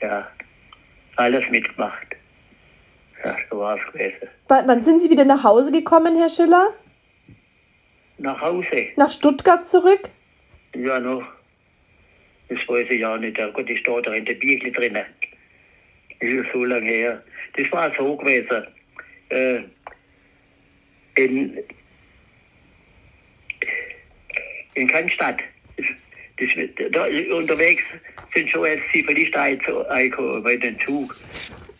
Ja, alles mitgemacht. Ja, so war es gewesen. W wann sind Sie wieder nach Hause gekommen, Herr Schiller? Nach Hause. Nach Stuttgart zurück? Ja, noch. Das weiß ich auch nicht. Gott, ich stehe da in der Bibel drinnen. ist so lange her. Das war so gewesen. Äh, in, in Cannstatt. Das, da, unterwegs sind schon jetzt Zivilisten eingekommen bei dem Zug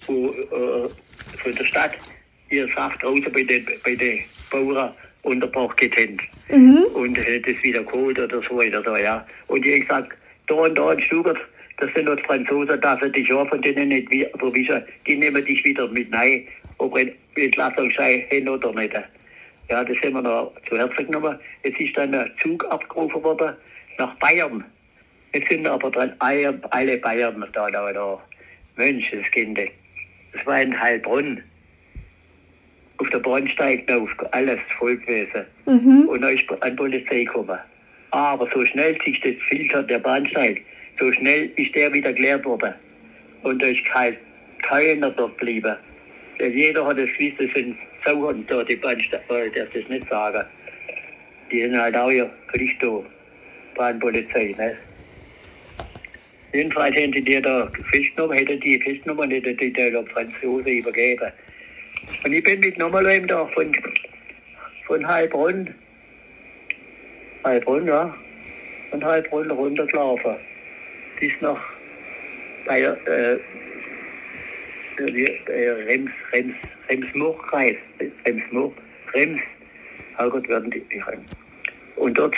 wo, äh, von der Stadt ihr Saft draußen bei den, bei den Bauern unterbracht getrennt. Mhm. Und äh, das wieder geholt oder so weiter. Da, ja. Und ich gesagt, da und da in Stuttgart, das sind dort Franzosen, da sind dich auch von denen nicht verwischen. Die nehmen dich wieder mit rein, ob ein Entlassungsschein hin oder nicht. Ja, das haben wir noch zu Herzen genommen. Es ist dann ein Zug abgerufen worden nach Bayern. Jetzt sind aber dann alle, alle Bayern da, da, da. Mensch, das Kind. Das war in Heilbronn. Auf der Bahnsteig auf, alles voll gewesen. Mhm. Und dann ist an die Polizei gekommen. Aber so schnell sich das filtert, der Bahnsteig, so schnell ist der wieder geleert worden. Und da ist kein, keiner dort geblieben. Denn jeder hat es gewusst, das sind Sauern da, die Bahnsteig, ich darf das nicht sagen. Die sind halt auch ja Pflicht da, Bahnpolizei, ne? Jedenfalls hätten die die da festgenommen, hätten die festgenommen, hätten die der Franzose übergeben. Und ich bin mit nochmal da von, von Heilbronn, Heilbronn, ja, von Heilbronn runtergelaufen. Bis nach bei, äh, äh, Rems, Rems, Rems-Murch-Kreis, Rems-Murch, Rems, Gott, werden die, die Rems. Und dort,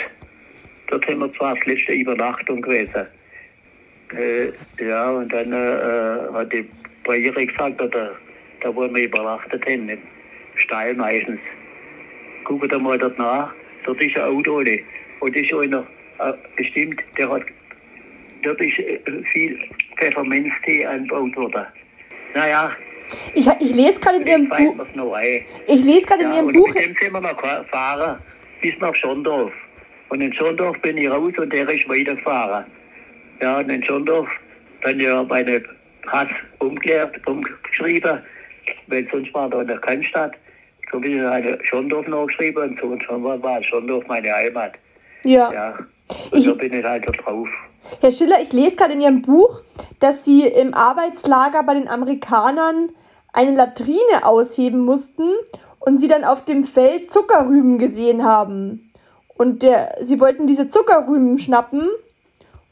dort haben wir zwar das letzte Übernachtung gewesen. Äh, ja, und dann äh, äh, hat die Barriere gesagt, da, da wo wir übernachtet haben, im Stall meistens. Guckt da mal dort nach, dort ist ein Auto. ne? Und ist einer äh, bestimmt, der hat, dort ist äh, viel Pfefferminztee angebaut worden. Naja, Ich, ich lese gerade in Ihrem Buch, ich lese gerade in Ja, Ihrem und Buch, mit dem sind wir noch gefahren bis nach Schondorf. Und in Schondorf bin ich raus und der ist weitergefahren. Ja, und in Schondorf dann ja meine Pass umgekehrt, umgeschrieben, weil sonst war da in der Cannstatt. So bin ich eine Schondorf noch geschrieben und so und schon war, Schondorf meine Heimat. ja. Ja. Und Ich- so bin ich halt drauf. Herr Schiller, ich lese gerade in Ihrem Buch, dass Sie im Arbeitslager bei den Amerikanern eine Latrine ausheben mussten und Sie dann auf dem Feld Zuckerrüben gesehen haben. Und der, Sie wollten diese Zuckerrüben schnappen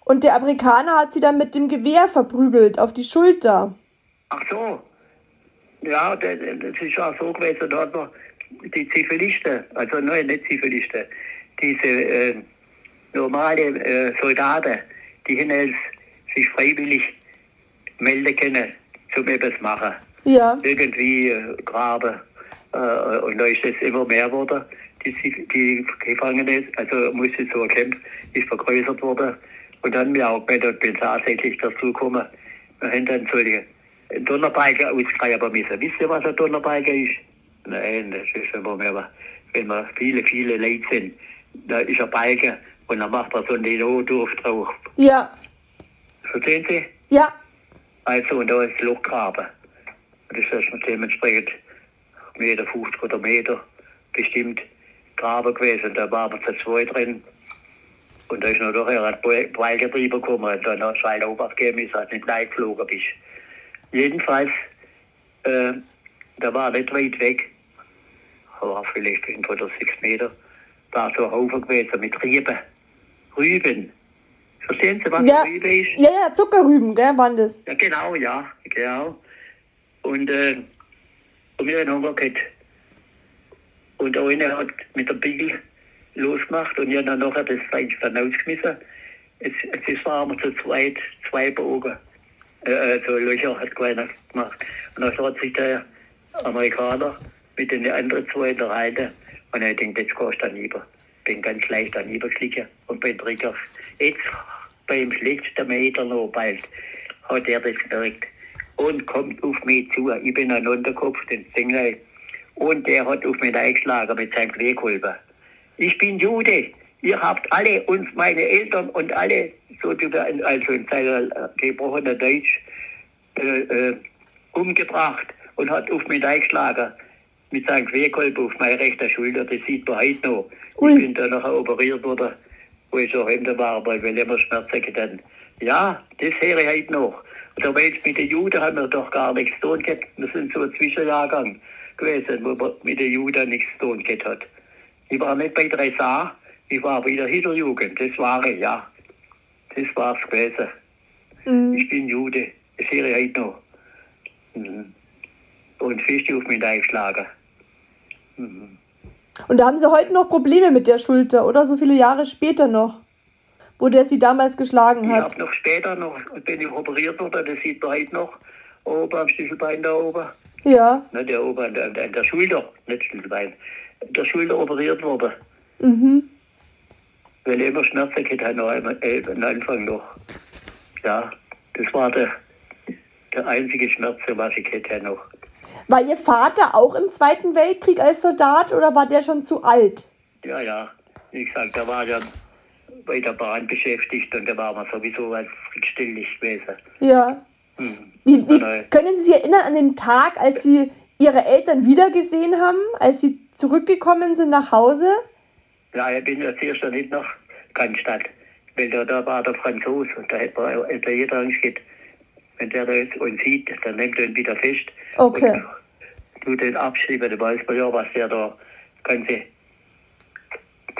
und der Amerikaner hat Sie dann mit dem Gewehr verprügelt auf die Schulter. Ach so. Ja, das, das ist auch so gewesen. Da hat man die Zivilisten, also nein, nicht Zivilisten, diese äh, normale äh, Soldaten, die haben sich freiwillig melden können, zum etwas machen. Ja, Irgendwie äh, graben. Äh, und da ist es immer mehr geworden. Die, die Gefangene, also musste so Camp, ist vergrößert worden. Und dann wir auch bei der bin tatsächlich dazu gekommen. Wir haben dann solche Donnerbalken ausgraben müssen. Wisst ihr, was ein Donnerbalken ist? Nein, das ist immer mehr, wenn wir viele, viele Leute sind. Da ist ein Balken und dann macht er so einen Notdurft drauf. ja, Verstehen Sie? ja, Also, und da ist das Loch graben. Das ist dementsprechend Meter 50 oder Meter bestimmt graben gewesen. Da waren wir zu zweit drin. Und da ist noch nachher ein drüber gekommen. Und dann hat es halt Obacht gegeben, ist halt nicht reingeflogen bist. Jedenfalls, äh, da war nicht weit weg, war vielleicht fünf oder sechs Meter, da so ein Haufen gewesen mit Rüben. Rüben. Verstehen Sie, was ja, Rübe ist? ja, ja, Zuckerrüben, gell, waren das? Ja, genau, ja, genau. Und, äh, und wir haben gehabt. Und der eine hat mit der Biegel losgemacht und ich dann nachher das eigentlich dann ausgeschmissen. Jetzt, jetzt waren zu zweit, zwei Bogen. Äh, so Löcher hat keiner gemacht. Und dann hat sich der Amerikaner mit den anderen zwei in der Reihe und ich denke, jetzt gehst du dann lieber. Bin ganz leicht dann geschlichen und bin Tricker. Jetzt beim letzten Meter noch bald hat er das gemerkt und kommt auf mich zu. Ich bin ein Unterkopf, den Singlei. Und der hat auf mich eingeschlagen mit seinem Querkulber. Ich bin Jude. Ihr habt alle uns, meine Eltern und alle, so also in seiner äh, gebrochenen Deutsch, äh, äh, umgebracht und hat auf mich eingeschlagen mit seinem Querkolben auf meine rechte Schulter. Das sieht man heute noch. Ui. Ich bin dann nachher operiert worden, wo ich so hinter war, weil wir immer Schmerzen getan. Ja, das höre ich heute noch. Und da jetzt mit den Juden haben wir doch gar nichts zu tun gehabt. Wir sind so ein Zwischenjahrgang gewesen, wo man mit den Juden nichts zu tun gehabt hat. Ich war nicht bei der SA, ich war bei der Hitlerjugend, das war ich, ja. Das war's gewesen. Mhm. Ich bin Jude, das höre ich heute noch. Mhm. Und fest auf mich eingeschlagen. Mhm. Und da haben sie heute noch Probleme mit der Schulter, oder? So viele Jahre später noch, wo der sie damals geschlagen Ich hat. habe noch später noch, bin ich operiert worden, das sieht man heute noch, oben am Schlüsselbein da oben. Ja. Ne, der an der, der Schulter, nicht Schlüsselbein, an der Schulter operiert worden. Mhm. Weil ich immer Schmerzen gehabt habe, noch einmal, am Anfang noch. Ja, das war der, der einzige Schmerz, was ich habe noch. War Ihr Vater auch im Zweiten Weltkrieg als Soldat oder war der schon zu alt? Ja, ja, wie gesagt, da war ja bei der Bahn beschäftigt und da war man sowieso als ständig gewesen. Ja. Hm. Wie, wie Nein. können Sie sich erinnern an den Tag, als Sie Ihre Eltern wiedergesehen haben, als Sie zurückgekommen sind nach Hause? Ja, ich bin ja zuerst nicht nach Cannstatt, weil da, da war der Franzose und da hätte man hätte jeder Angst gehabt, wenn der da jetzt uns sieht, dann nimmt er ihn wieder fest. Okay. Und tut den abschreiben, dann weiß man ja, was der da ganze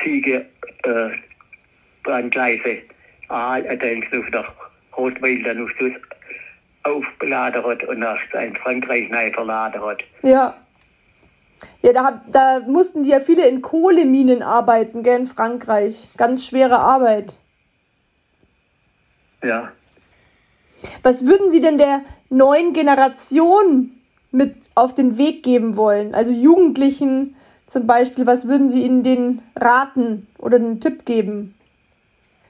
Ziege, äh, Brandgleise, ah, dann auf nach Rotweil dann auf das aufgeladen hat und nach in Frankreich neu verladen hat. Ja. Ja, da, da mussten die ja viele in Kohleminen arbeiten, gell, in Frankreich. Ganz schwere Arbeit. Ja. Was würden Sie denn der neuen Generation mit auf den Weg geben wollen? Also Jugendlichen zum Beispiel, was würden Sie ihnen den raten oder einen Tipp geben?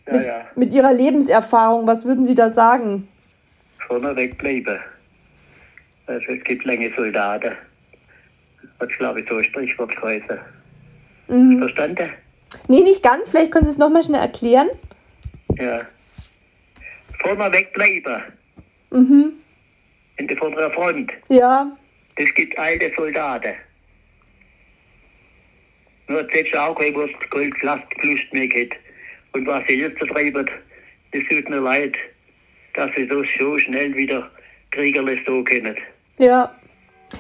Ja, mit, ja. mit Ihrer Lebenserfahrung, was würden Sie da sagen? Vorne wegbleiben. Also es gibt lange Soldaten. Hat glaube ich so ein Sprichwort geheißen. Mhm. Verstanden? Nee, nicht ganz. Vielleicht können Sie es nochmal schnell erklären. Ja. Vorne wegbleiben. Mhm. In der von der Front. Ja. Das gibt alte Soldaten. Nur jetzt auch kein Wurst, kein Last mehr geht. Und was sie jetzt treiben, das tut mir leid, dass sie das so schnell wieder kriegerlich so können. Ja.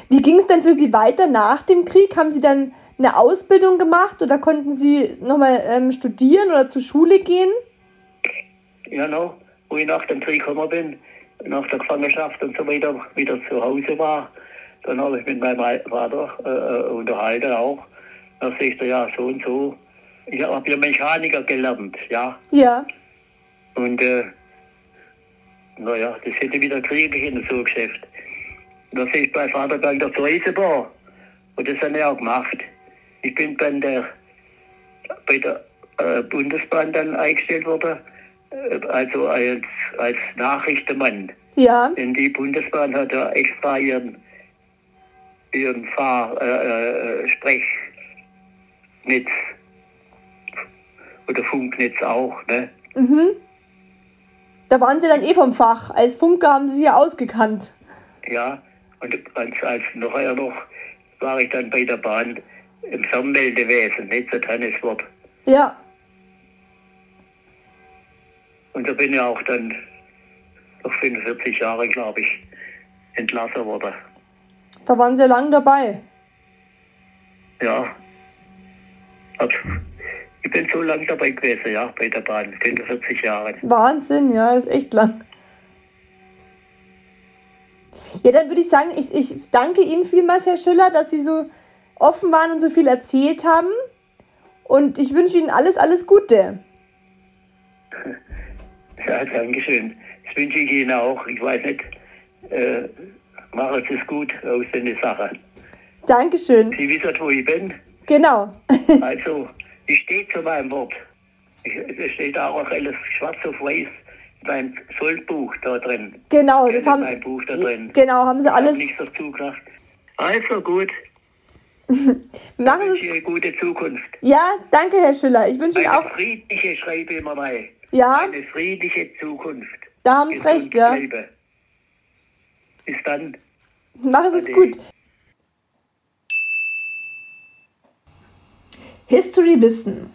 Wie ging es denn für Sie weiter nach dem Krieg? Haben Sie dann eine Ausbildung gemacht oder konnten Sie nochmal ähm, studieren oder zur Schule gehen? Ja, no, wo ich nach dem Krieg gekommen bin, nach der Gefangenschaft und so weiter, wieder zu Hause war, dann habe ich mit meinem Vater äh, äh, unterhalten auch. Da sagt er, ja, so und so. Ich habe ja Mechaniker gelernt, ja. Ja. Und, äh, naja, das hätte wieder kriegen können, so ein Geschäft. Da sehe ich bei Vater gegangen der Eisenbahn. Und das habe ich auch gemacht. Ich bin bei der, bei der äh, Bundesbahn dann eingestellt worden, äh, also als, als Nachrichtenmann. Ja. Denn die Bundesbahn hat ja extra ihren, ihren Fahr, äh, äh, Sprechnetz oder Funknetz auch, ne? Mhm. Da waren Sie dann eh vom Fach. Als Funker haben Sie ja ausgekannt. Ja, und als, als nachher noch war ich dann bei der Bahn im Fernmeldewesen, nicht so Tanneswort. Ja. Und da bin ich auch dann nach 45 Jahren, glaube ich, entlassen worden. Da waren Sie lang dabei. Ja. Hab, ich bin so lange dabei gewesen, ja, bei der Bahn, 45 Jahre. Wahnsinn, ja, das ist echt lang. Ja, dann würde ich sagen, ich, ich danke Ihnen vielmals, Herr Schiller, dass Sie so offen waren und so viel erzählt haben. Und ich wünsche Ihnen alles, alles Gute. Ja, danke schön. Das wünsche ich Ihnen auch. Ich weiß nicht, äh, machen Sie es gut aus der Sache. Dankeschön. Sie wissen, wo ich bin. Genau. Also, ich stehe zu meinem Wort. Es steht auch alles schwarz auf weiß in meinem Sollbuch da drin. Genau, das haben, meinem Buch da drin. genau, haben Sie Ich habe alles. nichts dazu gesagt. Also gut, Machen ich Sie wünsche eine gute Zukunft. Ja, danke, Herr Schiller. Ich wünsche Ihnen Eine auch. friedliche, schreibe immer bei. Ja, Eine friedliche Zukunft. da haben Sie recht, ja. Bis dann. Machen Sie es Ade. gut. History Wissen.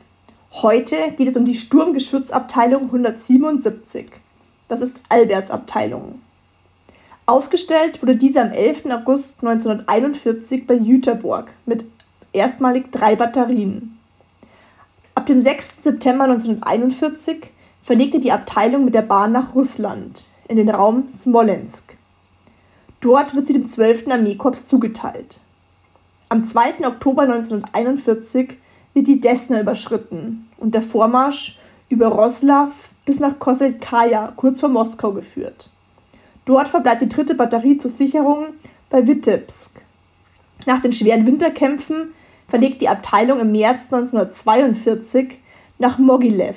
Heute geht es um die Sturmgeschützabteilung 177. Das ist Alberts Abteilung. Aufgestellt wurde diese am 11. August 1941 bei Jüterborg mit erstmalig drei Batterien. Ab dem 6. September 1941 verlegte die Abteilung mit der Bahn nach Russland, in den Raum Smolensk. Dort wird sie dem 12. Armeekorps zugeteilt. Am 2. Oktober 1941 wird die Desna überschritten und der Vormarsch über Roslav bis nach Koselkaja, kurz vor Moskau, geführt. Dort verbleibt die dritte Batterie zur Sicherung bei Witebsk. Nach den schweren Winterkämpfen verlegt die Abteilung im März 1942 nach Mogilev.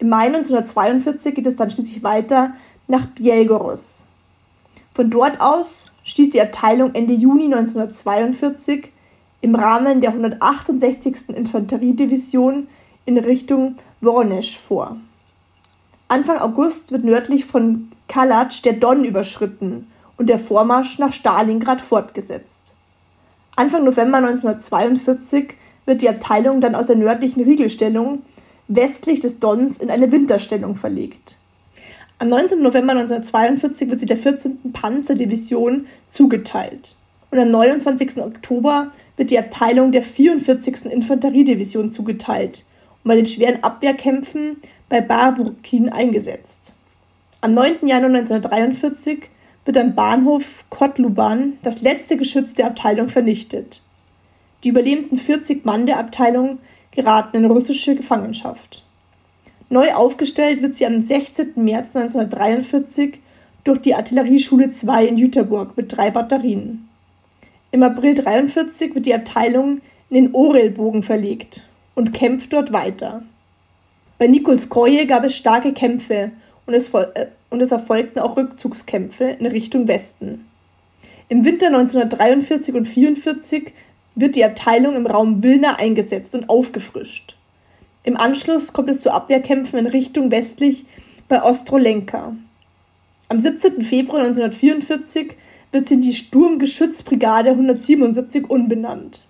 Im Mai 1942 geht es dann schließlich weiter nach Bielgoros. Von dort aus stieß die Abteilung Ende Juni 1942 im Rahmen der 168. Infanteriedivision in Richtung Voronezh vor. Anfang August wird nördlich von Kalatsch der Don überschritten und der Vormarsch nach Stalingrad fortgesetzt. Anfang November 1942 wird die Abteilung dann aus der nördlichen Riegelstellung westlich des Dons in eine Winterstellung verlegt. Am 19. November 1942 wird sie der 14. Panzerdivision zugeteilt und am 29. Oktober wird die Abteilung der 44. Infanteriedivision zugeteilt und bei den schweren Abwehrkämpfen bei Barburkin eingesetzt. Am 9. Januar 1943 wird am Bahnhof Kotluban das letzte Geschütz der Abteilung vernichtet. Die überlebenden 40 Mann der Abteilung geraten in russische Gefangenschaft. Neu aufgestellt wird sie am 16. März 1943 durch die Artillerieschule 2 in Jüterburg mit drei Batterien. Im April 1943 wird die Abteilung in den Orelbogen verlegt und kämpft dort weiter. Bei Nikolskoje gab es starke Kämpfe und es, äh, und es erfolgten auch Rückzugskämpfe in Richtung Westen. Im Winter 1943 und 1944 wird die Abteilung im Raum Wilna eingesetzt und aufgefrischt. Im Anschluss kommt es zu Abwehrkämpfen in Richtung westlich bei Ostrolenka. Am 17. Februar 1944 wird sie in die Sturmgeschützbrigade 177 umbenannt.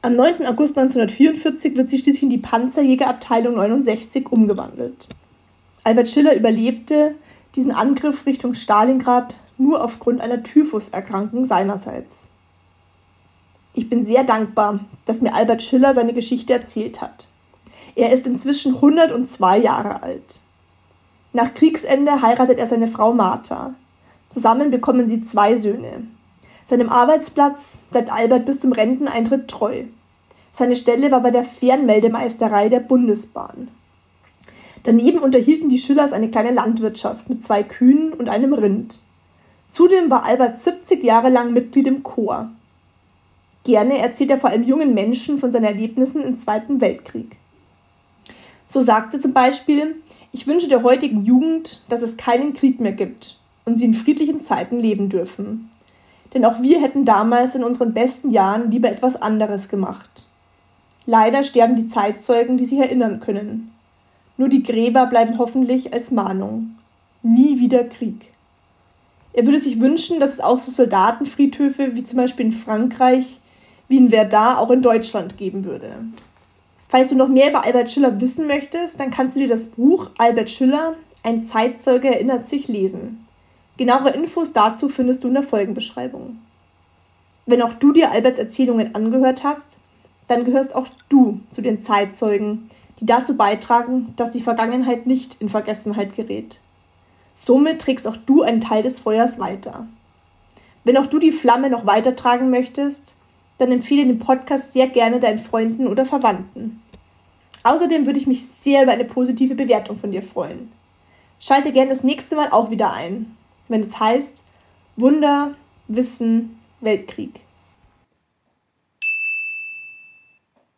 Am 9. August 1944 wird sie schließlich in die Panzerjägerabteilung 69 umgewandelt. Albert Schiller überlebte diesen Angriff Richtung Stalingrad nur aufgrund einer Typhuserkrankung seinerseits. Ich bin sehr dankbar, dass mir Albert Schiller seine Geschichte erzählt hat. Er ist inzwischen 102 Jahre alt. Nach Kriegsende heiratet er seine Frau Martha. Zusammen bekommen sie zwei Söhne. Seinem Arbeitsplatz bleibt Albert bis zum Renteneintritt treu. Seine Stelle war bei der Fernmeldemeisterei der Bundesbahn. Daneben unterhielten die Schillers eine kleine Landwirtschaft mit zwei Kühen und einem Rind. Zudem war Albert 70 Jahre lang Mitglied im Chor. Gerne erzählt er vor allem jungen Menschen von seinen Erlebnissen im Zweiten Weltkrieg. So sagte zum Beispiel, ich wünsche der heutigen Jugend, dass es keinen Krieg mehr gibt und sie in friedlichen Zeiten leben dürfen. Denn auch wir hätten damals in unseren besten Jahren lieber etwas anderes gemacht. Leider sterben die Zeitzeugen, die sich erinnern können. Nur die Gräber bleiben hoffentlich als Mahnung. Nie wieder Krieg. Er würde sich wünschen, dass es auch so Soldatenfriedhöfe wie zum Beispiel in Frankreich, wie in Verdun auch in Deutschland geben würde. Falls du noch mehr über Albert Schiller wissen möchtest, dann kannst du dir das Buch Albert Schiller, ein Zeitzeuge erinnert sich lesen. Genauere Infos dazu findest du in der Folgenbeschreibung. Wenn auch du dir Alberts Erzählungen angehört hast, dann gehörst auch du zu den Zeitzeugen, die dazu beitragen, dass die Vergangenheit nicht in Vergessenheit gerät. Somit trägst auch du einen Teil des Feuers weiter. Wenn auch du die Flamme noch weitertragen möchtest, dann empfehle den Podcast sehr gerne deinen Freunden oder Verwandten. Außerdem würde ich mich sehr über eine positive Bewertung von dir freuen. Schalte gerne das nächste Mal auch wieder ein, wenn es heißt Wunder, Wissen, Weltkrieg.